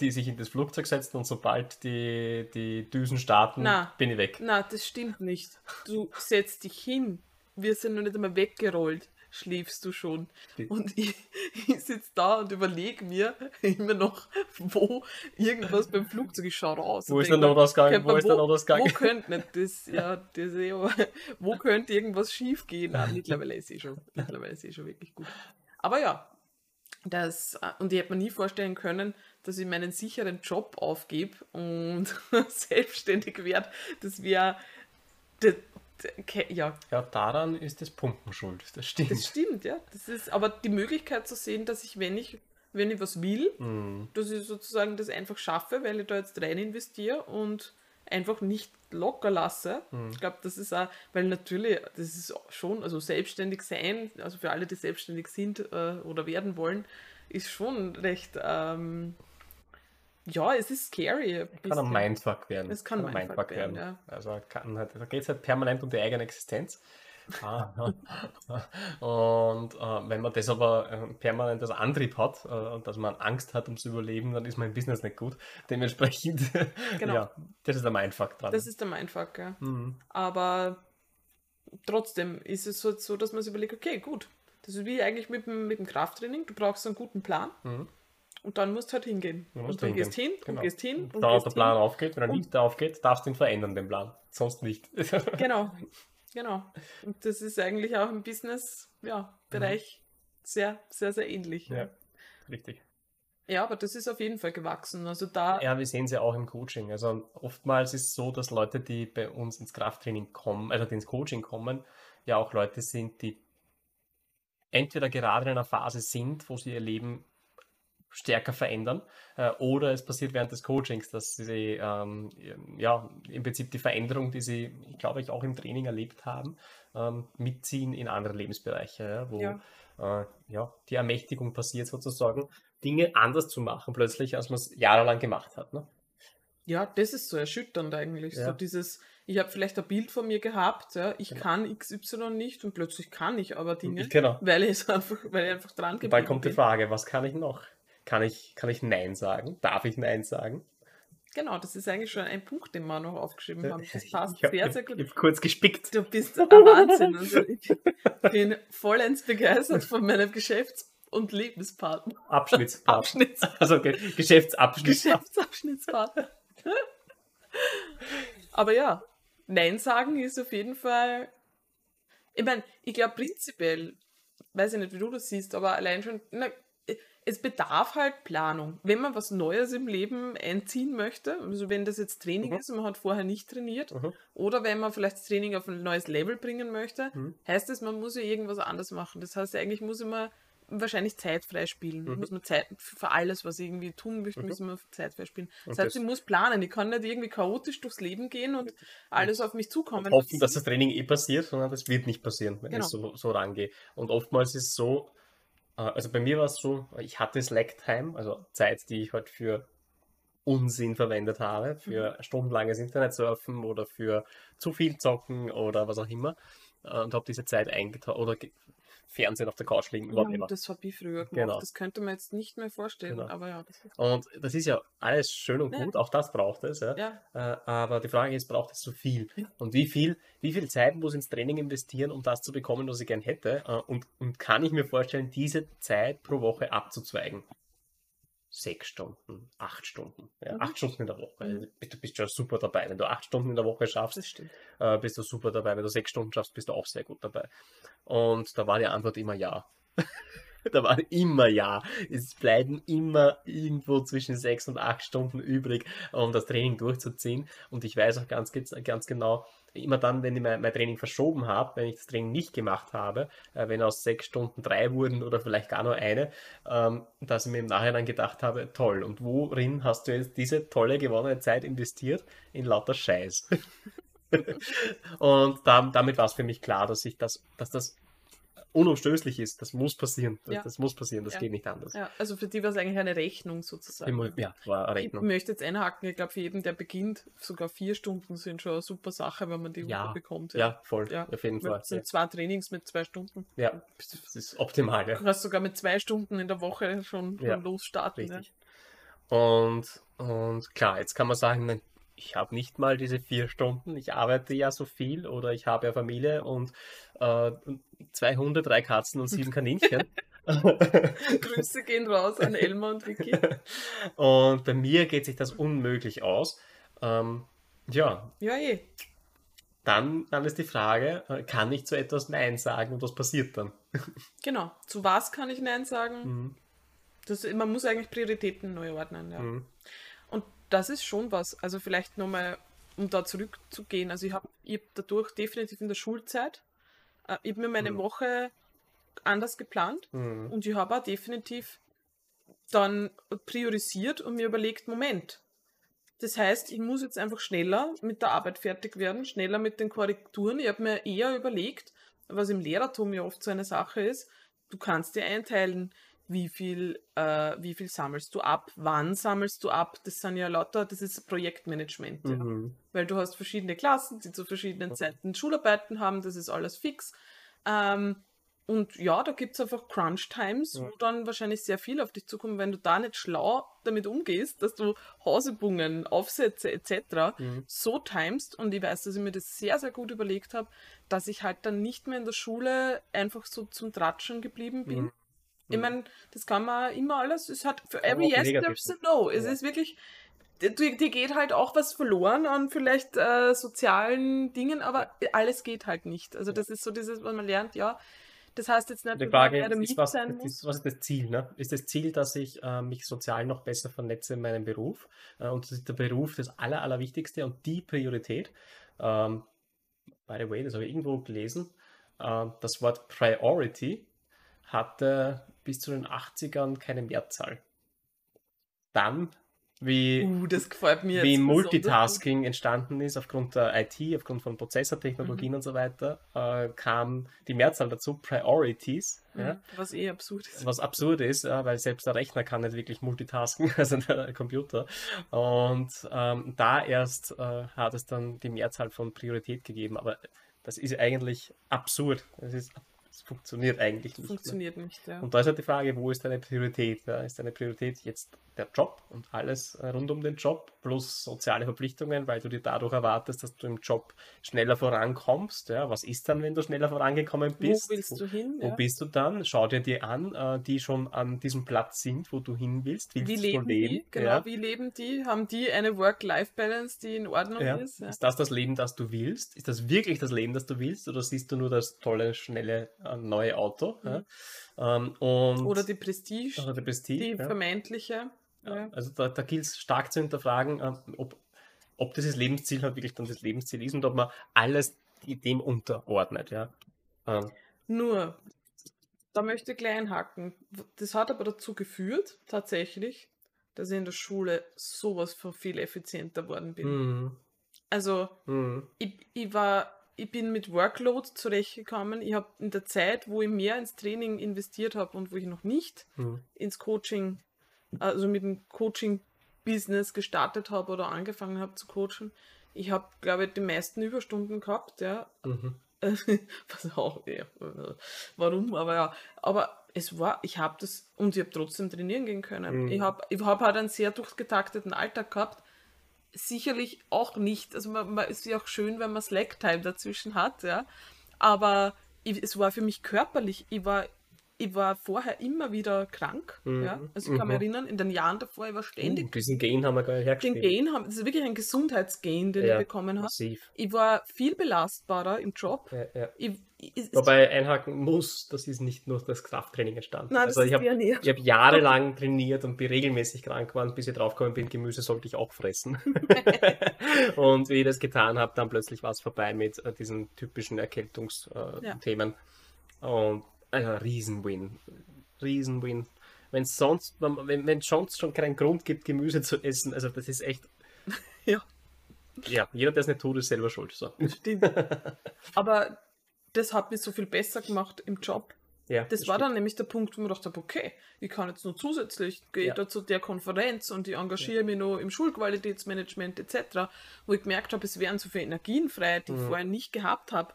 die sich in das Flugzeug setzen und sobald die, die Düsen starten, na, bin ich weg. Na, das stimmt nicht. Du setzt dich hin. Wir sind noch nicht einmal weggerollt schläfst du schon. Und ich, ich sitze da und überlege mir immer noch, wo irgendwas beim Flugzeug, ich schaue raus. Wo ist der Notausgang? Wo ist der Notausgang? Wo könnte nicht das, ja, das, ja, wo könnte irgendwas schief gehen? Nein, mittlerweile ist es eh schon, mittlerweile ist eh schon wirklich gut. Aber ja, das, und ich hätte mir nie vorstellen können, dass ich meinen sicheren Job aufgebe und selbstständig werde. Das wäre ja. Ja, daran ist das Pumpen schuld. Das stimmt. Das stimmt, ja. Das ist aber die Möglichkeit zu sehen, dass ich, wenn ich, wenn ich was will, mm. dass ich sozusagen das einfach schaffe, weil ich da jetzt rein investiere und einfach nicht locker lasse. Mm. Ich glaube, das ist auch, weil natürlich, das ist schon, also selbstständig sein, also für alle, die selbstständig sind äh, oder werden wollen, ist schon recht. Ähm, ja, es ist scary. Kann ein Mindfuck werden. Es kann, kann ein Mindfuck, Mindfuck werden. werden. Ja. Also kann halt, da geht es halt permanent um die eigene Existenz. Ah, und äh, wenn man das aber äh, permanent als Antrieb hat äh, und dass man Angst hat ums Überleben, dann ist mein Business nicht gut. Dementsprechend, genau. ja, das ist der Mindfuck dran. Das ist der Mindfuck, ja. Mhm. Aber trotzdem ist es so, so dass man sich überlegt, okay, gut, das ist wie eigentlich mit dem, mit dem Krafttraining, du brauchst einen guten Plan. Mhm. Und dann musst du halt hingehen. Du und dann gehst hin genau. und gehst hin. Und da der Plan hin. aufgeht, wenn er nicht aufgeht, darfst du ihn verändern, den Plan. Sonst nicht. genau. Genau. Und das ist eigentlich auch im Business-Bereich ja, mhm. sehr, sehr, sehr ähnlich. Ja, richtig. Ja, aber das ist auf jeden Fall gewachsen. Also da. Ja, wir sehen es ja auch im Coaching. Also oftmals ist es so, dass Leute, die bei uns ins Krafttraining kommen, also die ins Coaching kommen, ja auch Leute sind, die entweder gerade in einer Phase sind, wo sie ihr Leben stärker verändern. Äh, oder es passiert während des Coachings, dass sie ähm, ja im Prinzip die Veränderung, die sie, glaube ich, auch im Training erlebt haben, ähm, mitziehen in andere Lebensbereiche, ja, wo ja. Äh, ja, die Ermächtigung passiert sozusagen, Dinge anders zu machen plötzlich, als man es jahrelang gemacht hat. Ne? Ja, das ist so erschütternd eigentlich. Ja. So dieses, ich habe vielleicht ein Bild von mir gehabt, ja, ich genau. kann XY nicht und plötzlich kann ich aber Dinge, ich, genau. weil, ich einfach, weil ich einfach dran geblieben bin. Dann kommt die Frage, was kann ich noch? Kann ich, kann ich Nein sagen? Darf ich Nein sagen? Genau, das ist eigentlich schon ein Punkt, den wir noch aufgeschrieben haben. Das passt ich hab, sehr, sehr gut. Ich habe kurz gespickt. Du bist ein Wahnsinn. Also ich bin vollends begeistert von meinem Geschäfts- und Lebenspartner. Abschnittspartner. Abschnitts also okay. Geschäftsabschnittspartner. Geschäftsabschnittspartner. Aber ja, Nein sagen ist auf jeden Fall. Ich meine, ich glaube prinzipiell, weiß ich nicht, wie du das siehst, aber allein schon, na, es bedarf halt Planung. Wenn man was Neues im Leben einziehen möchte, also wenn das jetzt Training mhm. ist und man hat vorher nicht trainiert, mhm. oder wenn man vielleicht das Training auf ein neues Level bringen möchte, mhm. heißt es, man muss ja irgendwas anders machen. Das heißt, eigentlich muss man wahrscheinlich Zeit freispielen. Mhm. Muss man Zeit für alles, was ich irgendwie tun möchte, mhm. muss man Zeit freispielen. Das heißt, ich muss planen. Ich kann nicht irgendwie chaotisch durchs Leben gehen und alles auf mich zukommen. Und hoffen, dass das Training eh passiert, sondern das wird nicht passieren, wenn genau. ich so, so rangehe. Und oftmals ist es so, also bei mir war es so, ich hatte Slack-Time, also Zeit, die ich halt für Unsinn verwendet habe, für mhm. stundenlanges Internetsurfen oder für zu viel Zocken oder was auch immer. Äh, und habe diese Zeit eingetaucht oder Fernsehen auf der Couch liegen. Ja, das habe ich früher gemacht. Genau. Das könnte man jetzt nicht mehr vorstellen. Genau. Aber ja, das und das ist ja alles schön und gut, ja. auch das braucht es. Ja. ja. Äh, aber die Frage ist, braucht es so viel? Und wie viel, wie viel Zeit muss ins Training investieren, um das zu bekommen, was ich gern hätte? Äh, und, und kann ich mir vorstellen, diese Zeit pro Woche abzuzweigen? Sechs Stunden, acht Stunden. Ja, mhm. Acht Stunden in der Woche. Mhm. Du bist schon super dabei. Wenn du acht Stunden in der Woche schaffst, äh, bist du super dabei. Wenn du sechs Stunden schaffst, bist du auch sehr gut dabei. Und da war die Antwort immer ja. da war immer ja. Es bleiben immer irgendwo zwischen sechs und acht Stunden übrig, um das Training durchzuziehen. Und ich weiß auch ganz, ganz genau, immer dann, wenn ich mein, mein Training verschoben habe, wenn ich das Training nicht gemacht habe, äh, wenn aus sechs Stunden drei wurden oder vielleicht gar nur eine, ähm, dass ich mir im Nachhinein gedacht habe, toll, und worin hast du jetzt diese tolle gewonnene Zeit investiert? In lauter Scheiß. und da, damit war es für mich klar, dass ich das, dass das unumstößlich ist. Das muss passieren. Das, ja. das muss passieren, das ja. geht nicht anders. Ja, also für die war es eigentlich eine Rechnung sozusagen. Ja, war eine Rechnung. Ich möchte jetzt einhaken, ich glaube, für jeden, der beginnt, sogar vier Stunden sind schon eine super Sache, wenn man die ja. Bekommt. Ja, voll, auf jeden Fall. Das sind zwei Trainings mit zwei Stunden. Ja, das ist optimal. Ja. Du kannst sogar mit zwei Stunden in der Woche schon, schon losstarten. Richtig. Und, und klar, jetzt kann man sagen, ich habe nicht mal diese vier Stunden, ich arbeite ja so viel oder ich habe ja Familie und äh, zwei Hunde, drei Katzen und sieben Kaninchen. Grüße gehen raus an Elmar und Vicky. Und bei mir geht sich das unmöglich aus. Ähm, ja. Ja, eh. Dann, dann ist die Frage, äh, kann ich zu etwas Nein sagen und was passiert dann? genau. Zu was kann ich Nein sagen? Mhm. Das, man muss eigentlich Prioritäten neu ordnen. Ja. Mhm das ist schon was. Also vielleicht nochmal, um da zurückzugehen. Also ich habe ich hab dadurch definitiv in der Schulzeit, äh, ich habe mir meine mhm. Woche anders geplant mhm. und ich habe auch definitiv dann priorisiert und mir überlegt, Moment, das heißt, ich muss jetzt einfach schneller mit der Arbeit fertig werden, schneller mit den Korrekturen. Ich habe mir eher überlegt, was im Lehrertum ja oft so eine Sache ist, du kannst dir einteilen, wie viel, äh, wie viel sammelst du ab, wann sammelst du ab. Das sind ja lauter, das ist Projektmanagement. Mhm. Ja. Weil du hast verschiedene Klassen, die zu verschiedenen Zeiten Schularbeiten haben, das ist alles fix. Ähm, und ja, da gibt es einfach Crunch-Times, ja. wo dann wahrscheinlich sehr viel auf dich zukommt, wenn du da nicht schlau damit umgehst, dass du Hausübungen, Aufsätze etc. Mhm. so timest. Und ich weiß, dass ich mir das sehr, sehr gut überlegt habe, dass ich halt dann nicht mehr in der Schule einfach so zum Tratschen geblieben bin. Mhm ich hm. meine, das kann man immer alles, es hat für every yes there's a no. Es ja. ist wirklich, dir, dir geht halt auch was verloren an vielleicht äh, sozialen Dingen, aber alles geht halt nicht. Also das ist so dieses, was man lernt, ja, das heißt jetzt nicht, die Frage ist, was, ist, was ist das Ziel? Ne? Ist das Ziel, dass ich äh, mich sozial noch besser vernetze in meinem Beruf? Äh, und das ist der Beruf das Aller, Allerwichtigste und die Priorität. Ähm, by the way, das habe ich irgendwo gelesen. Äh, das Wort Priority hatte bis zu den 80ern keine Mehrzahl. Dann, wie, uh, wie Multitasking entstanden ist aufgrund der IT, aufgrund von Prozessortechnologien mhm. und so weiter, äh, kam die Mehrzahl dazu, Priorities. Mhm, ja, was eh absurd ist. Was absurd ist, ja, weil selbst der Rechner kann nicht wirklich multitasken, also der Computer. Und ähm, da erst äh, hat es dann die Mehrzahl von Priorität gegeben, aber das ist eigentlich absurd. Das ist es funktioniert eigentlich nicht. Funktioniert mehr. nicht, ja. Und da ist halt die Frage, wo ist deine Priorität? Ja, ist deine Priorität jetzt der Job und alles rund um den Job plus soziale Verpflichtungen, weil du dir dadurch erwartest, dass du im Job schneller vorankommst. Ja, was ist dann, wenn du schneller vorangekommen bist? Wo willst du hin? Wo ja. bist du dann? Schau dir die an, äh, die schon an diesem Platz sind, wo du hin willst. willst wie leben leben? die? Genau, ja. wie leben die? Haben die eine Work-Life-Balance, die in Ordnung ist? Ist das das Leben, das du willst? Ist das wirklich das Leben, das du willst? Oder siehst du nur das tolle, schnelle, äh, neue Auto? Mhm. Ähm, oder die Prestige, oder die, Prestige, die vermeintliche. Ja. Also da, da gilt es stark zu hinterfragen, äh, ob, ob dieses Lebensziel halt wirklich dann das Lebensziel ist und ob man alles dem unterordnet. Ja. Ähm. Nur, da möchte ich gleich einhaken. Das hat aber dazu geführt, tatsächlich, dass ich in der Schule sowas von viel effizienter geworden bin. Mhm. Also, mhm. Ich, ich war ich bin mit Workload zurechtgekommen. Ich habe in der Zeit, wo ich mehr ins Training investiert habe und wo ich noch nicht mhm. ins Coaching also mit dem Coaching Business gestartet habe oder angefangen habe zu coachen, ich habe, glaube ich, die meisten Überstunden gehabt, ja. Mhm. Was auch, ja, warum, aber ja. Aber es war, ich habe das, und ich habe trotzdem trainieren gehen können. Mhm. Ich habe ich hab halt einen sehr durchgetakteten Alltag gehabt. Sicherlich auch nicht, also man, man ist ja auch schön, wenn man Slack-Time dazwischen hat, ja. Aber ich, es war für mich körperlich, ich war ich war vorher immer wieder krank. Mhm. Ja? Also ich kann mich mhm. erinnern, in den Jahren davor, ich war ständig. Uh, diesen Gain haben wir gar nicht hergestellt. Den Gain haben, das ist wirklich ein Gesundheitsgain, den ja, ich bekommen habe. Ich war viel belastbarer im Job. Ja, ja. Ich, ich, Wobei einhaken muss, das ist nicht nur das Krafttraining entstanden. Nein, also ich habe hab jahrelang trainiert und bin regelmäßig krank geworden, bis ich draufgekommen bin, Gemüse sollte ich auch fressen. und wie ich das getan habe, dann plötzlich war es vorbei mit äh, diesen typischen Erkältungsthemen. Und ein Riesenwin. Riesenwin. Wenn es sonst, wenn es sonst schon keinen Grund gibt, Gemüse zu essen, also das ist echt. ja. Ja, jeder, der es nicht tut, ist selber schuld. So. Stimmt. Aber das hat mich so viel besser gemacht im Job. Ja, das, das war stimmt. dann nämlich der Punkt, wo ich dachte, okay, ich kann jetzt nur zusätzlich, gehe ja. da zu der Konferenz und ich engagiere ja. mich noch im Schulqualitätsmanagement etc., wo ich gemerkt habe, es wären so viele Energien frei, die mhm. ich vorher nicht gehabt habe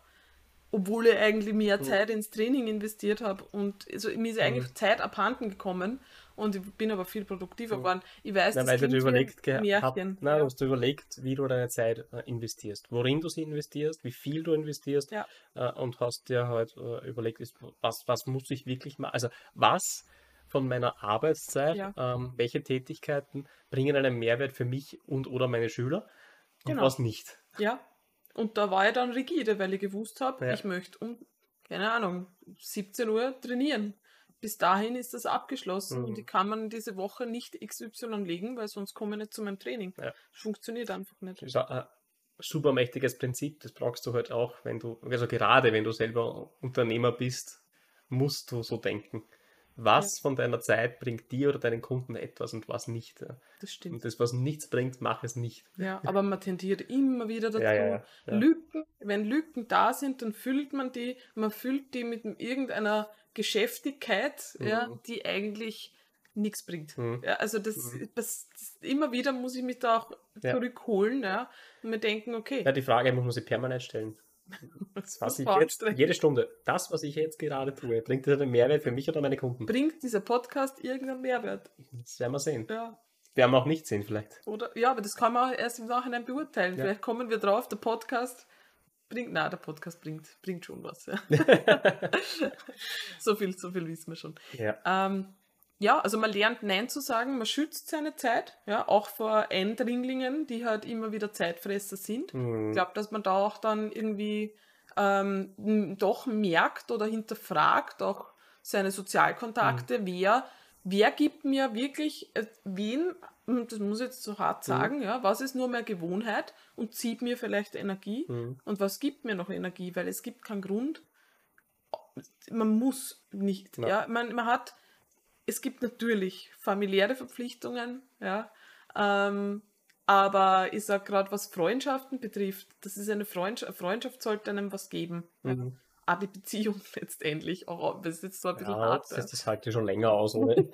obwohl ich eigentlich mehr Zeit ins Training investiert habe und also mir ist eigentlich mhm. Zeit abhanden gekommen und ich bin aber viel produktiver geworden. Ich weiß, Na, das du überlegt gehabt, nein, ja. hast du überlegt, wie du deine Zeit äh, investierst, worin du sie investierst, wie viel du investierst ja. äh, und hast dir halt äh, überlegt, was, was muss ich wirklich machen, also was von meiner Arbeitszeit, ja. ähm, welche Tätigkeiten bringen einen Mehrwert für mich und oder meine Schüler und genau. was nicht. Ja, und da war ich dann rigide, weil ich gewusst habe, ja. ich möchte um, keine Ahnung, 17 Uhr trainieren. Bis dahin ist das abgeschlossen mhm. und ich kann man diese Woche nicht XY legen, weil sonst komme ich nicht zu meinem Training. Ja. Das funktioniert einfach nicht. Das ist ein super mächtiges Prinzip, das brauchst du halt auch, wenn du, also gerade wenn du selber Unternehmer bist, musst du so denken was ja. von deiner Zeit bringt dir oder deinen Kunden etwas und was nicht. Das stimmt. Und das, was nichts bringt, mach es nicht. Ja, aber man tendiert immer wieder dazu. Ja, Lücken, wenn Lücken da sind, dann füllt man die, man füllt die mit irgendeiner Geschäftigkeit, mhm. ja, die eigentlich nichts bringt. Mhm. Ja, also das, mhm. das, das, immer wieder muss ich mich da auch zurückholen, ja, und mir denken, okay. Ja, die Frage muss man sich permanent stellen. Das, was ich jetzt, jede Stunde, das, was ich jetzt gerade tue, bringt das einen Mehrwert für mich oder meine Kunden? Bringt dieser Podcast irgendeinen Mehrwert? Das werden wir sehen. Ja. Werden wir auch nicht sehen, vielleicht. Oder, ja, aber das kann man erst im Nachhinein beurteilen. Ja. Vielleicht kommen wir drauf, der Podcast bringt, na, der Podcast bringt, bringt schon was. Ja. so, viel, so viel wissen wir schon. Ja. Ähm, ja, also man lernt Nein zu sagen, man schützt seine Zeit, ja, auch vor Eindringlingen, die halt immer wieder Zeitfresser sind. Mhm. Ich glaube, dass man da auch dann irgendwie ähm, doch merkt oder hinterfragt auch seine Sozialkontakte, mhm. wer, wer gibt mir wirklich, äh, wen, hm, das muss ich jetzt so hart mhm. sagen, mhm. ja, was ist nur mehr Gewohnheit und zieht mir vielleicht Energie mhm. und was gibt mir noch Energie, weil es gibt keinen Grund, man muss nicht, ja, ja man, man hat es gibt natürlich familiäre Verpflichtungen, ja, ähm, aber ich sage gerade, was Freundschaften betrifft, das ist eine Freundschaft, Freundschaft sollte einem was geben. Mhm. Ja. Aber die Beziehung letztendlich, auch das ist jetzt so ein bisschen ja, hart. Das, das halte ich schon länger aus, ohne,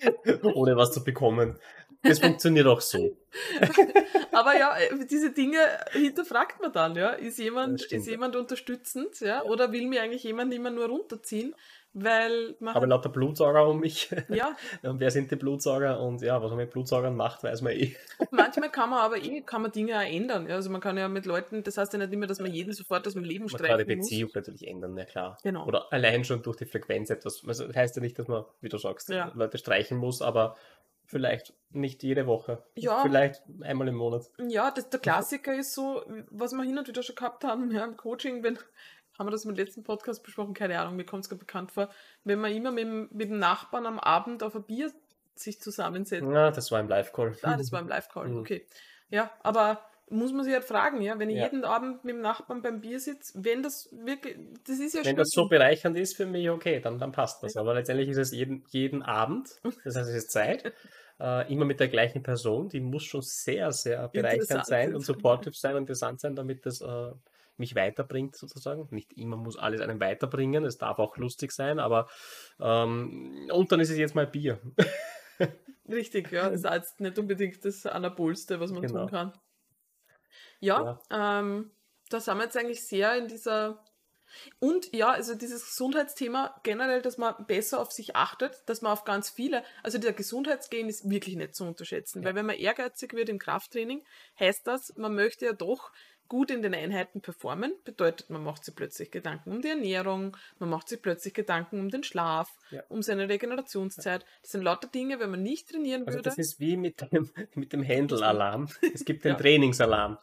ohne was zu bekommen. Das funktioniert auch so. Aber ja, äh, diese Dinge hinterfragt man dann, ja. Ist jemand, ist jemand unterstützend, ja? Oder will mir eigentlich jemand immer nur runterziehen? Weil man habe lauter Blutsauger um mich. Ja. und wer sind die Blutsauger? Und ja, was man mit Blutsaugern macht, weiß man eh. Und manchmal kann man aber eh, kann man Dinge auch ändern. Also man kann ja mit Leuten, das heißt ja nicht immer, dass man jeden sofort aus dem Leben streichen muss. Man kann die Beziehung muss. natürlich ändern, ja klar. Genau. Oder allein schon durch die Frequenz etwas. Also das heißt ja nicht, dass man, wie du sagst, ja. Leute streichen muss, aber vielleicht nicht jede Woche. Ja. Vielleicht einmal im Monat. Ja, das, der Klassiker ist so, was wir hin und wieder schon gehabt haben ja, im Coaching, wenn haben wir das im letzten Podcast besprochen? Keine Ahnung, mir kommt es gerade bekannt vor. Wenn man immer mit, mit dem Nachbarn am Abend auf ein Bier sich zusammensetzt. Ja, das war im Live-Call. Ah, das war im Live-Call, mhm. okay. Ja, aber muss man sich halt fragen, ja, wenn ich ja. jeden Abend mit dem Nachbarn beim Bier sitze, wenn das wirklich, das ist ja Wenn das so bereichernd ist für mich, okay, dann, dann passt das. Ja. Aber letztendlich ist es jeden, jeden Abend, das heißt, es ist Zeit, äh, immer mit der gleichen Person, die muss schon sehr, sehr bereichernd sein und supportive sein und interessant sein, damit das äh, mich weiterbringt sozusagen. Nicht immer muss alles einen weiterbringen, es darf auch lustig sein, aber ähm, und dann ist es jetzt mal Bier. Richtig, ja. Das ist jetzt nicht unbedingt das Anabolste, was man genau. tun kann. Ja, ja. Ähm, da sind wir jetzt eigentlich sehr in dieser und ja, also dieses Gesundheitsthema generell, dass man besser auf sich achtet, dass man auf ganz viele, also der Gesundheitsgain ist wirklich nicht zu unterschätzen, ja. weil wenn man ehrgeizig wird im Krafttraining, heißt das, man möchte ja doch gut in den Einheiten performen, bedeutet, man macht sich plötzlich Gedanken um die Ernährung, man macht sich plötzlich Gedanken um den Schlaf, ja. um seine Regenerationszeit. Das sind lauter Dinge, wenn man nicht trainieren also würde. Das ist wie mit dem, mit dem Händelalarm. Es gibt den ja. Trainingsalarm.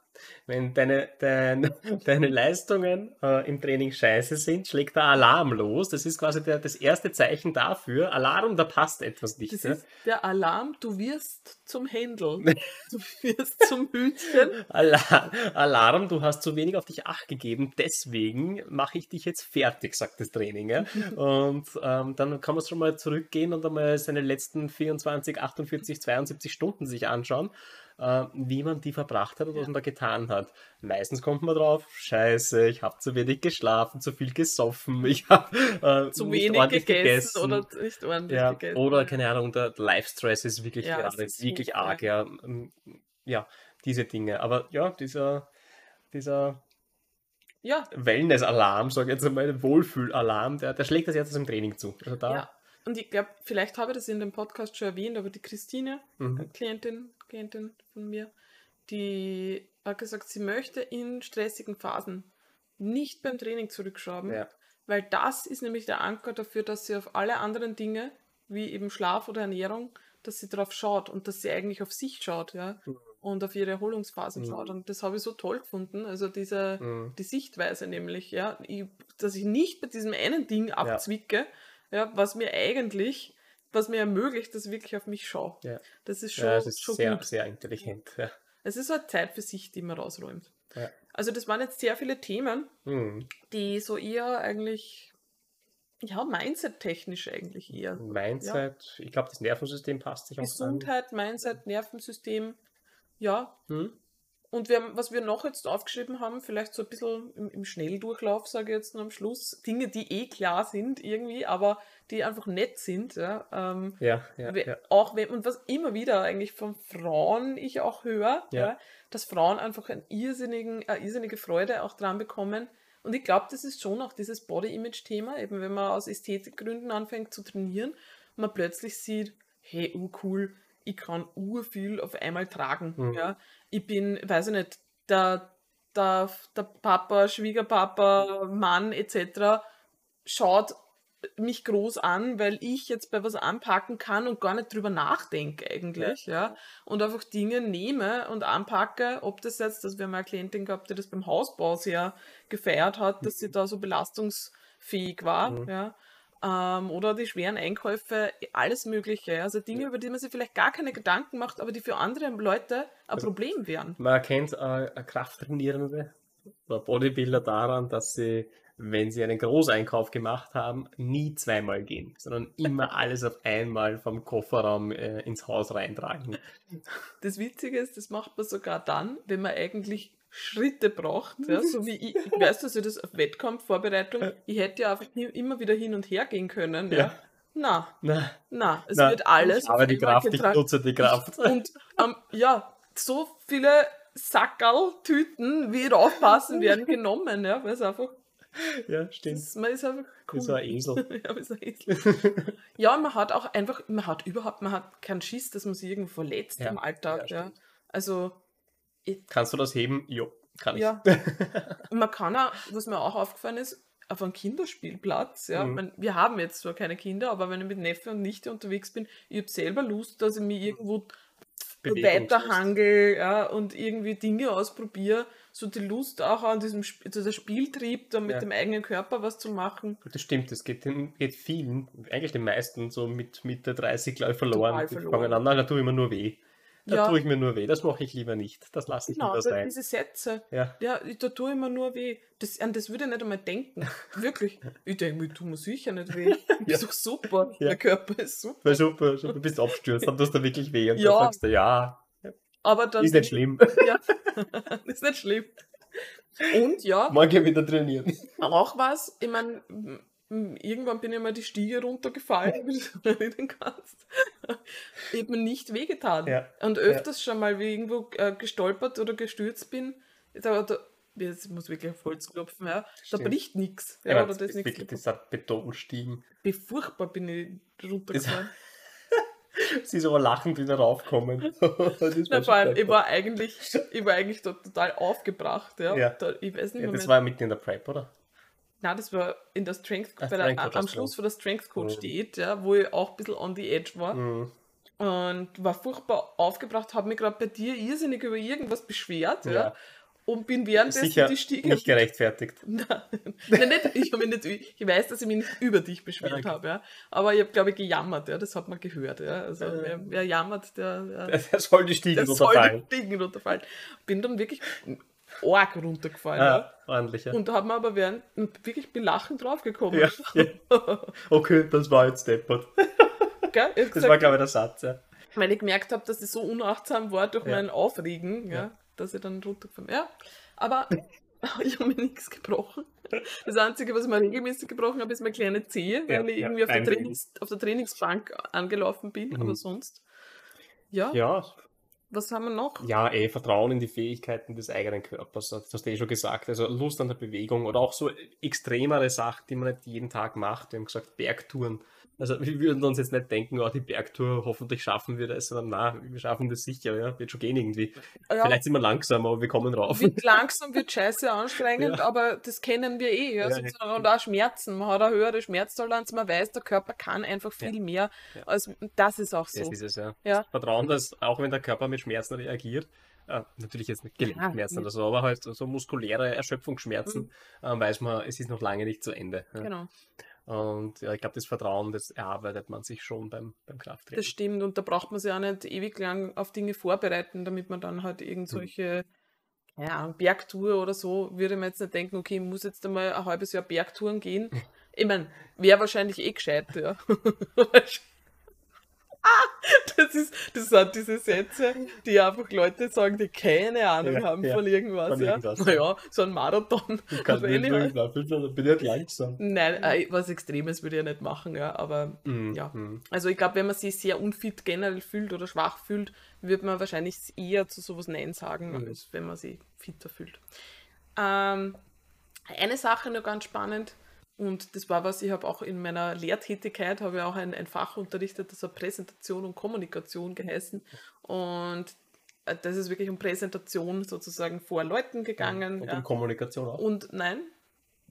Wenn deine, dein, deine Leistungen äh, im Training scheiße sind, schlägt der Alarm los. Das ist quasi der, das erste Zeichen dafür. Alarm, da passt etwas nicht. Das ja? ist der Alarm, du wirst zum Händel. Du wirst zum Hühnchen. Alarm, Alarm, du hast zu wenig auf dich acht gegeben. Deswegen mache ich dich jetzt fertig, sagt das Training. Ja? Und ähm, dann kann man schon mal zurückgehen und einmal seine letzten 24, 48, 72 Stunden sich anschauen äh, wie man die verbracht hat und was man da getan hat. Meistens kommt man drauf, scheiße, ich habe zu wenig geschlafen, zu viel gesoffen, ich habe äh, zu wenig gegessen, gegessen, oder nicht ordentlich ja, gegessen. Oder, keine Ahnung, der Live-Stress ist wirklich ja, gerade ist wirklich arg, ja. ja, diese Dinge. Aber ja, dieser, dieser ja. Wellness-Alarm, sage ich jetzt einmal, Wohlfühl-Alarm, der, der schlägt das jetzt im Training zu. Also da ja. Und ich glaube, vielleicht habe ich das in dem Podcast schon erwähnt, aber die Christine, mhm. Klientin, Klientin von mir, die hat gesagt, sie möchte in stressigen Phasen nicht beim Training zurückschrauben, ja. weil das ist nämlich der Anker dafür, dass sie auf alle anderen Dinge, wie eben Schlaf oder Ernährung, dass sie darauf schaut und dass sie eigentlich auf sich schaut, ja. Mhm. Und auf ihre Erholungsphasen mhm. schaut. Und das habe ich so toll gefunden. Also diese, mhm. die Sichtweise nämlich, ja, ich, dass ich nicht bei diesem einen Ding abzwicke, ja, ja was mir eigentlich was mir ermöglicht, dass ich wirklich auf mich schaue. Ja. Das ist schon, ja, das ist schon sehr, gut. sehr intelligent. Ja. Es ist halt Zeit für sich, die man rausräumt. Ja. Also das waren jetzt sehr viele Themen, mhm. die so eher eigentlich, ja, Mindset-technisch eigentlich eher. Mindset, ja. ich glaube, das Nervensystem passt sich Gesundheit, auch an. Mindset, Nervensystem, ja. Mhm. Und wir haben, was wir noch jetzt aufgeschrieben haben, vielleicht so ein bisschen im, im Schnelldurchlauf, sage ich jetzt noch am Schluss, Dinge, die eh klar sind irgendwie, aber die einfach nett sind. Ja, ähm, ja, ja, ja. Auch wenn, und was immer wieder eigentlich von Frauen ich auch höre, ja. ja dass Frauen einfach eine irrsinnige Freude auch dran bekommen. Und ich glaube, das ist schon auch dieses Body-Image-Thema, eben wenn man aus Ästhetikgründen anfängt zu trainieren und man plötzlich sieht, hey, uh, cool, ich kann urviel auf einmal tragen. Mhm. Ja. Ich bin, weiß ich nicht, der, der, der Papa, Schwiegerpapa, Mann etc. schaut mich groß an, weil ich jetzt bei was anpacken kann und gar nicht drüber nachdenke eigentlich, ja. ja. Und einfach Dinge nehme und anpacke, ob das jetzt, dass wir mal eine Klientin gehabt, die das beim Hausbau sehr gefeiert hat, dass sie mhm. da so belastungsfähig war, mhm. ja ähm, oder die schweren Einkäufe, alles Mögliche. Also Dinge, ja. über die man sich vielleicht gar keine Gedanken macht, aber die für andere Leute ein also, Problem wären. Man erkennt äh, eine Krafttrainierende oder Bodybuilder daran, dass sie, wenn sie einen Großeinkauf gemacht haben, nie zweimal gehen, sondern immer alles auf einmal vom Kofferraum äh, ins Haus reintragen. Das Witzige ist, das macht man sogar dann, wenn man eigentlich Schritte braucht, ja, so wie ich, ich weiß, dass ich das auf Wettkampfvorbereitung, ich hätte ja einfach immer wieder hin und her gehen können, ja. ja. Na, na, na, es na, wird alles. Aber die Kraft, ich nutze die Kraft. Und ähm, ja, so viele Sackerl, Tüten, wie draufpassen, werden genommen, ja, weil es einfach. Ja, stimmt. Das, man ist einfach cool. Wie so ein Esel. ja, wie so ein Esel. ja, man hat auch einfach, man hat überhaupt, man hat keinen Schiss, dass man sich irgendwo verletzt ja, im Alltag, ja. ja. Also, Kannst du das heben? Jo, kann ich. Ja. Man kann auch, was mir auch aufgefallen ist, auf einem Kinderspielplatz, ja, mhm. meine, wir haben jetzt zwar keine Kinder, aber wenn ich mit Neffe und Nichte unterwegs bin, ich habe selber Lust, dass ich mich irgendwo weiterhangel ja, und irgendwie Dinge ausprobiere, so die Lust auch an diesem dieser Spieltrieb, da mit ja. dem eigenen Körper was zu machen. Das stimmt, das geht, geht vielen, eigentlich den meisten so mit Mitte 30 gleich verloren. Total verloren. Die fangen an, da tue ich mir nur weh. Da ja. tue ich mir nur weh. Das mache ich lieber nicht. Das lasse ich genau, lieber sein. diese Sätze. Ja. ja, da tue ich mir nur weh. Das, an das würde ich nicht einmal denken. Wirklich. Ich denke mir, tut mir sicher nicht weh. ja. Ist doch super. Ja. Der Körper ist super. War super. Du bist abstürzt, dann tust du wirklich weh. Und ja. dann sagst du, ja. Aber dann, ist nicht schlimm. ja, ist nicht schlimm. Und ja. Morgen wieder trainieren. Auch was, ich meine, irgendwann bin ich mal die Stiege runtergefallen, wie du das reden kannst. ich habe mir nicht wehgetan. Ja. Und öfters ja. schon mal, wie irgendwo äh, gestolpert oder gestürzt bin, da, da, jetzt muss wirklich auf Holz klopfen, ja, da bricht nichts. Ja, ja, das ist wirklich dieser Betonstiegen. Wie furchtbar bin ich runtergefallen. Sie ist aber lachend wieder raufkommen. Na, vor allem, ich war eigentlich, ich war eigentlich total aufgebracht. Ja. ja. Da, ich weiß nicht ja, das war ja mitten in der Prep, oder? Nein, das war in der Strength, Ach, der, am Schluss von der Strength Coach mhm. Diät, ja, wo ich auch ein bisschen on the edge war. Mhm. Und war furchtbar aufgebracht, habe mich gerade bei dir irrsinnig über irgendwas beschwert. Ja. ja und bin währenddessen Sicher die Stiege. Nicht gerechtfertigt. Nein, Nein nicht, ich, nicht, ich weiß, dass ich mich nicht über dich beschwert okay. habe, ja. aber ich habe, glaube ich, gejammert, ja. das hat man gehört. Ja. Also, äh, wer, wer, jammert, der, der, der soll die Stiegen runterfallen. Soll die Stiegen runterfallen. Bin dann wirklich arg runtergefallen. Ja, ja. ordentlich. Ja. Und da haben wir aber während wirklich belachend draufgekommen. Ja, ja. Okay, das war jetzt deppert. Gell? Das gesagt, war, glaube ich, der Satz. Ja. Weil ich gemerkt habe, dass ich so unachtsam war durch mein Aufregen. Ja dass ich dann runtergefallen bin. Ja, aber ich habe mir nichts gebrochen. Das Einzige, was ich mir regelmäßig gebrochen habe, ist meine kleine Zehe, ja, weil ich irgendwie auf, der Trainings, auf, der Trainingsbank angelaufen bin, mhm. aber sonst. Ja. Ja. Was haben wir noch? Ja, eh, Vertrauen in die Fähigkeiten des eigenen Körpers. Das hast du eh schon gesagt. Also Lust an der Bewegung oder auch so extremere Sachen, die man nicht jeden Tag macht. Wir haben gesagt, Bergtouren also wir würden uns jetzt nicht denken, oh, die Bergtour, hoffentlich schaffen wir das, sondern na, wir schaffen das sicher, ja, wird schon gehen irgendwie. Ja. Vielleicht sind wir langsam, aber wir kommen rauf. Wird langsam, wird scheiße anstrengend, ja. aber das kennen wir eh, ja, ja und auch Schmerzen. Man hat eine höhere Schmerztoleranz, man weiß, der Körper kann einfach viel mehr. Also das ist auch so. Das ist es, ja. ja. Vertrauen, dass auch wenn der Körper mit Schmerzen reagiert, äh, natürlich jetzt nicht Gelenkschmerzen ja, oder so, aber halt so muskuläre Erschöpfungsschmerzen, mhm. äh, weiß man, es ist noch lange nicht zu Ende. Genau. Und ja, ich glaube, das Vertrauen, das erarbeitet man sich schon beim, beim Krafttraining. Das stimmt und da braucht man sich auch nicht ewig lang auf Dinge vorbereiten, damit man dann halt irgendwelche hm. ja, Bergtour oder so, würde man jetzt nicht denken, okay, ich muss jetzt einmal ein halbes Jahr Bergtouren gehen. Ich meine, wäre wahrscheinlich eh gescheit, ja. Das, ist, das sind diese Sätze, die einfach Leute sagen, die keine Ahnung ja, haben ja, von irgendwas. Von irgendwas ja. Naja, so ein Marathon. Ich kann nicht durchlaufen, sondern bin ich langsam. Nein, äh, was Extremes würde ich ja nicht machen, ja. Aber mm, ja. Mm. Also ich glaube, wenn man sich sehr unfit generell fühlt oder schwach fühlt, wird man wahrscheinlich eher zu sowas Nein sagen, mm. als wenn man sich fitter fühlt. Ähm, eine Sache noch ganz spannend und das war was, ich habe auch in meiner Lehrtätigkeit, habe ich auch ein, ein Fach unterrichtet, das hat Präsentation und Kommunikation geheißen. Und äh, das ist wirklich um Präsentation sozusagen vor Leuten gegangen. und ja. um Kommunikation auch? Und nein.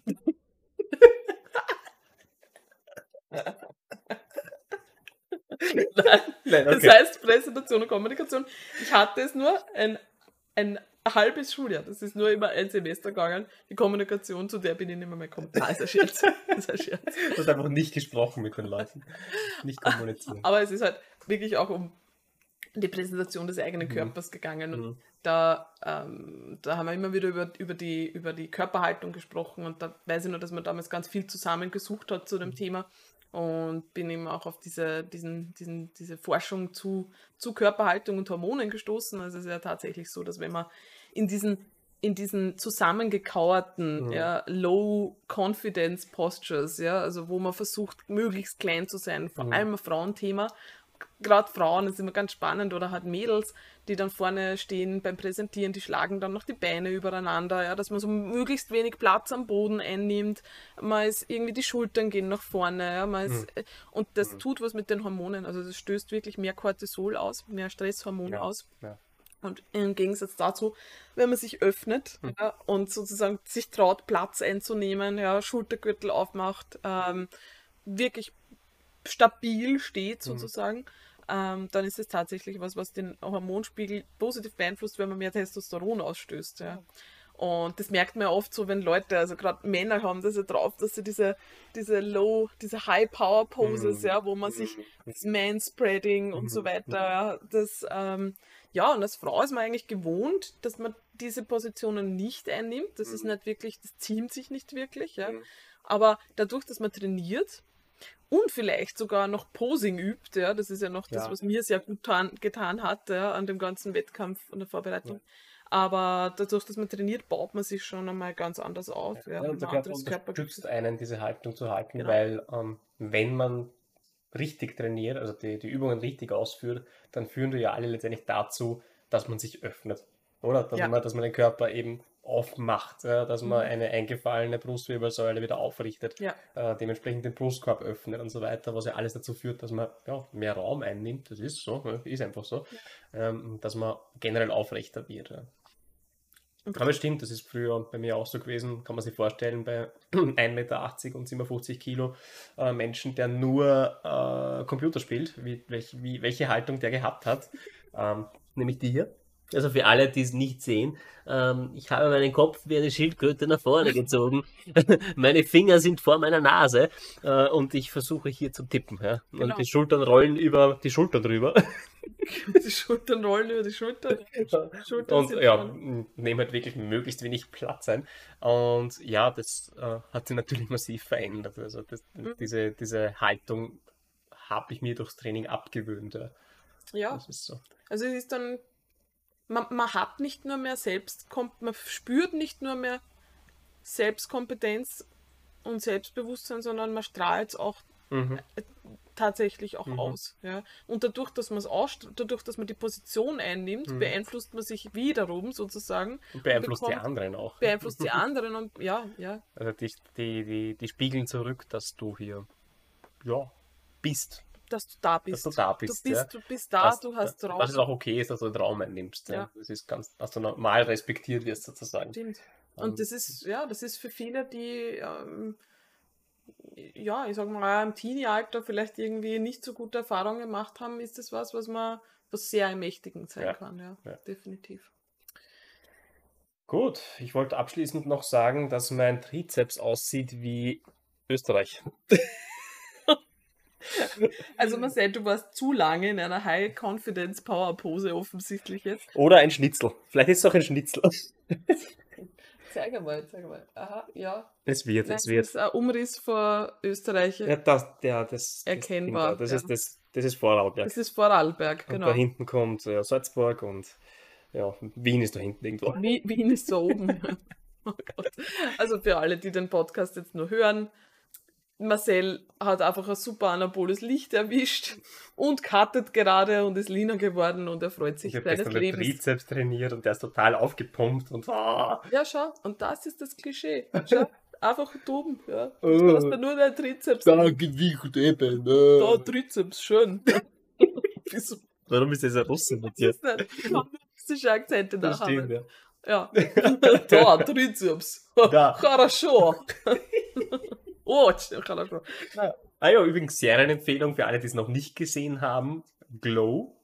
Nein. Nein okay. Das heißt Präsentation und Kommunikation. Ich hatte es nur ein, ein ein halbes Schuljahr. Das ist nur immer ein Semester gegangen. Die Kommunikation, zu der bin ich nicht mehr mehr gekommen. Ah, ist ein Scherz. ist ein Scherz. Du hast einfach nicht gesprochen mit den Leuten. Nicht kommuniziert. Aber es ist halt wirklich auch um die Präsentation des eigenen mhm. Körpers gegangen. Und mhm. da, ähm, da haben wir immer wieder über, über, die, über die Körperhaltung gesprochen. Und da weiß ich nur, dass man damals ganz viel zusammengesucht hat zu dem mhm. Thema und bin eben auch auf diese, diesen, diesen, diese Forschung zu, zu Körperhaltung und Hormonen gestoßen. Also es ist ja tatsächlich so, dass wenn man in diesen, in diesen zusammengekauerten, mhm. ja, Low-Confidence-Postures, ja, also wo man versucht, möglichst klein zu sein, vor mhm. allem ein Frauenthema. Gerade Frauen, das ist immer ganz spannend, oder halt Mädels, die dann vorne stehen beim Präsentieren, die schlagen dann noch die Beine übereinander, ja, dass man so möglichst wenig Platz am Boden einnimmt. Man ist irgendwie die Schultern gehen nach vorne, ja, man ist, mhm. und das mhm. tut was mit den Hormonen. Also das stößt wirklich mehr Cortisol aus, mehr Stresshormone ja. aus. Ja. Und im Gegensatz dazu, wenn man sich öffnet mhm. ja, und sozusagen sich traut, Platz einzunehmen, ja, Schultergürtel aufmacht, ähm, wirklich stabil steht mhm. sozusagen, mhm. ähm, dann ist es tatsächlich was, was den Hormonspiegel positiv beeinflusst, wenn man mehr Testosteron ausstößt. Ja. Und das merkt man ja oft so, wenn Leute, also gerade Männer haben das ja drauf, dass sie diese, diese Low, diese High-Power-Poses, mm. ja, wo man sich mhm. das Manspreading und so mhm. weiter, ja, das, ähm, ja, und als Frau ist man eigentlich gewohnt, dass man diese Positionen nicht einnimmt. Das mm. ist nicht wirklich, das ziemt sich nicht wirklich, ja. Aber dadurch, dass man trainiert, und vielleicht sogar noch Posing übt, ja, das ist ja noch das, ja. was mir sehr gut getan, getan hat, ja, an dem ganzen Wettkampf und der Vorbereitung. Ja. Aber dadurch, dass man trainiert, baut man sich schon einmal ganz anders auf. Ja, ja und der Körper unterstützt einen, diese Haltung zu halten, genau. weil ähm, wenn man richtig trainiert, also die, die Übungen richtig ausführt, dann führen die ja alle letztendlich dazu, dass man sich öffnet. Oder? Dass, ja. man, dass man den Körper eben aufmacht, ja, dass man mhm. eine eingefallene Brustwirbelsäule wieder aufrichtet, ja. äh, dementsprechend den Brustkorb öffnet und so weiter, was ja alles dazu führt, dass man ja, mehr Raum einnimmt, das ist so, ist einfach so, ähm, dass man generell aufrechter wird. Okay. Aber stimmt, das ist früher bei mir auch so gewesen, kann man sich vorstellen, bei 1,80 Meter und 57 Kilo äh, Menschen, der nur äh, Computer spielt, wie, welch, wie, welche Haltung der gehabt hat, ähm, nämlich die hier. Also für alle, die es nicht sehen, ähm, ich habe meinen Kopf wie eine Schildkröte nach vorne gezogen. Meine Finger sind vor meiner Nase äh, und ich versuche hier zu tippen. Ja? Genau. Und die Schultern rollen über die Schultern drüber. die Schultern rollen über die Schultern. Schultern und ja, nehmen halt wirklich möglichst wenig Platz ein. Und ja, das äh, hat sich natürlich massiv verändert. Also das, mhm. diese, diese Haltung habe ich mir durchs Training abgewöhnt. Ja. ja. Das ist so. Also es ist dann man, man hat nicht nur mehr Selbstkom man spürt nicht nur mehr Selbstkompetenz und Selbstbewusstsein, sondern man strahlt auch mhm. Tatsächlich auch mhm. aus. Ja? Und dadurch, dass man es dadurch, dass man die Position einnimmt, mhm. beeinflusst man sich wiederum sozusagen. Und beeinflusst bekommt, die anderen auch. Beeinflusst die anderen und ja, ja. Also die, die, die, die spiegeln zurück, dass du hier ja, bist dass du da bist. Dass du da bist. Du bist, ja. du bist da, dass, du hast Raum. Dass es auch okay ist, dass du den Raum einnimmst. Ja. ja. Das ist ganz, dass du normal respektiert wirst, sozusagen. Stimmt. Und um, das ist, ja, das ist für viele, die, ähm, ja, ich sag mal, im Teenie-Alter vielleicht irgendwie nicht so gute Erfahrungen gemacht haben, ist das was, was man, was sehr ermächtigend sein ja. kann, ja, ja. definitiv. Gut, ich wollte abschließend noch sagen, dass mein Trizeps aussieht wie Österreich. Also Marcel, du warst zu lange in einer High-Confidence-Power-Pose offensichtlich jetzt. Oder ein Schnitzel. Vielleicht ist es auch ein Schnitzel. zeig mal, zeig mal. Aha, ja. Es wird, es wird. Das ist ein Umriss vor Österreich. Ja, das, ja, das, erkennbar. Das, ja. ist, das, das ist Vorarlberg. Das ist Vorarlberg, genau. Und da hinten kommt ja, Salzburg und ja, Wien ist da hinten irgendwo. Wien ist da oben. oh Gott. Also für alle, die den Podcast jetzt nur hören, Marcel hat einfach ein super anaboles Licht erwischt und cuttet gerade und ist leaner geworden und er freut sich ich seines gestern Lebens. Ich Trizeps trainiert und der ist total aufgepumpt und ah. Ja, schau, und das ist das Klischee. Schau, einfach dumm, ja. Du uh, hast ja nur dein Trizeps. Da Gewicht eben. Ne? Da Trizeps, schön. Warum ist das ein Russe mit dir? Das ist russische Akzente nachher. Stimmt, ja. Ja. da, Trizeps. Da. Хорошо. Oh, kann auch schon. Ah ja, übrigens Serienempfehlung für alle, die es noch nicht gesehen haben. Glow.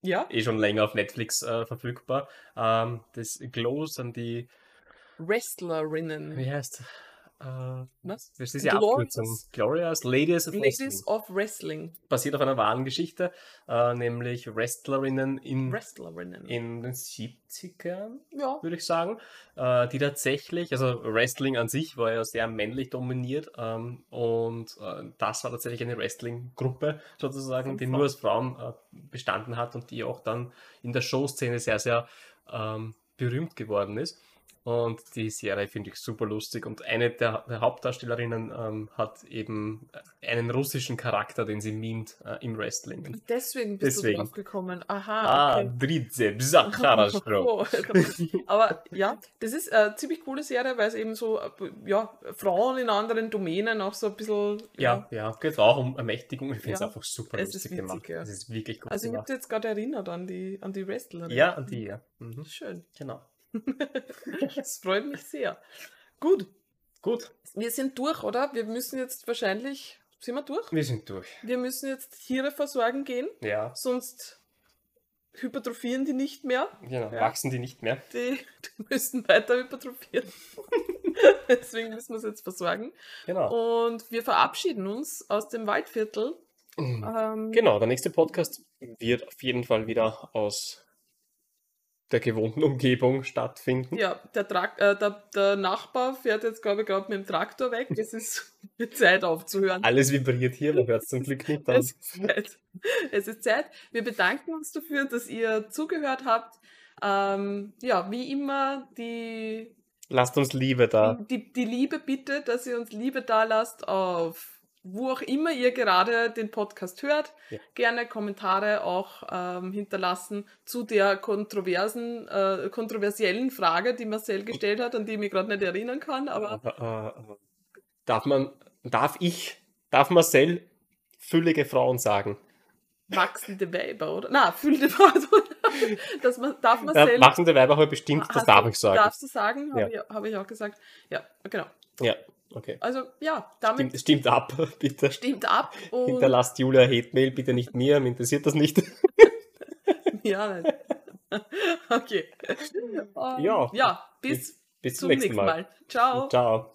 Ja. Eh schon länger auf Netflix äh, verfügbar. Ähm, das Glow sind die Wrestlerinnen. Wie heißt das? Äh, Was? Das ist ja Abkürzung. Glorious Ladies of Ladies Wrestling. of Wrestling. Basiert auf einer wahren Geschichte, äh, nämlich Wrestlerinnen in, Wrestlerinnen. in den 70ern, ja. würde ich sagen, äh, die tatsächlich, also Wrestling an sich war ja sehr männlich dominiert ähm, und äh, das war tatsächlich eine Wrestling-Gruppe sozusagen, die nur aus Frauen äh, bestanden hat und die auch dann in der Showszene sehr, sehr ähm, berühmt geworden ist. Und die Serie finde ich super lustig. Und eine der, der Hauptdarstellerinnen ähm, hat eben einen russischen Charakter, den sie mimt äh, im Wrestling. Deswegen bist Deswegen. du drauf gekommen. Aha. Ah, okay. Trizeps, oh, Aber ja, das ist eine ziemlich coole Serie, weil es eben so, ja, Frauen in anderen Domänen auch so ein bisschen. Ja, ja, ja geht auch um Ermächtigung. Ich finde es einfach super es lustig witzig, gemacht. Ja. Es ist wirklich gut Also, ich habe jetzt gerade erinnert an die, an die Wrestlerin. Ja, an die, ja. Mhm. Schön. Genau. das freut mich sehr. Gut. Gut. Wir sind durch, oder? Wir müssen jetzt wahrscheinlich. Sind wir durch? Wir sind durch. Wir müssen jetzt Tiere versorgen gehen. Ja. Sonst hypertrophieren die nicht mehr. Genau, ja. wachsen die nicht mehr. Die, die müssen weiter hypertrophieren. Deswegen müssen wir es jetzt versorgen. Genau. Und wir verabschieden uns aus dem Waldviertel. Mhm. Ähm, genau, der nächste Podcast wird auf jeden Fall wieder aus der gewohnten Umgebung stattfinden. Ja, der, Trak äh, der, der Nachbar fährt jetzt, glaube ich, gerade mit dem Traktor weg. Es ist Zeit aufzuhören. Alles vibriert hier, man hört es zum Glück nicht. Es ist, Zeit. es ist Zeit. Wir bedanken uns dafür, dass ihr zugehört habt. Ähm, ja, wie immer, die. Lasst uns Liebe da. Die, die, Liebe bitte, dass ihr uns Liebe da lasst auf wo auch immer ihr gerade den Podcast hört, ja. gerne Kommentare auch ähm, hinterlassen zu der kontroversen, äh, kontroversiellen Frage, die Marcel gestellt hat, an die ich mich gerade nicht erinnern kann. Aber äh, äh, darf man, darf ich, darf Marcel füllige Frauen sagen? Wachsende Weiber, oder? Na, füllige Frauen. das man, darf Marcel. Ja, wachsende Weiber habe ich bestimmt, das darf ich sagen. Darfst du sagen? Habe ja. ich, hab ich auch gesagt. Ja, genau. Ja, Okay. Also ja, damit. Stimmt, stimmt ab, bitte. Stimmt ab. Und Hinterlasst Julia Hate-Mail, bitte nicht mir, mir interessiert das nicht. ja, nicht. Okay. Um, ja. Ja, bis, bis zum, zum nächsten Mal. Mal. Ciao. Ciao.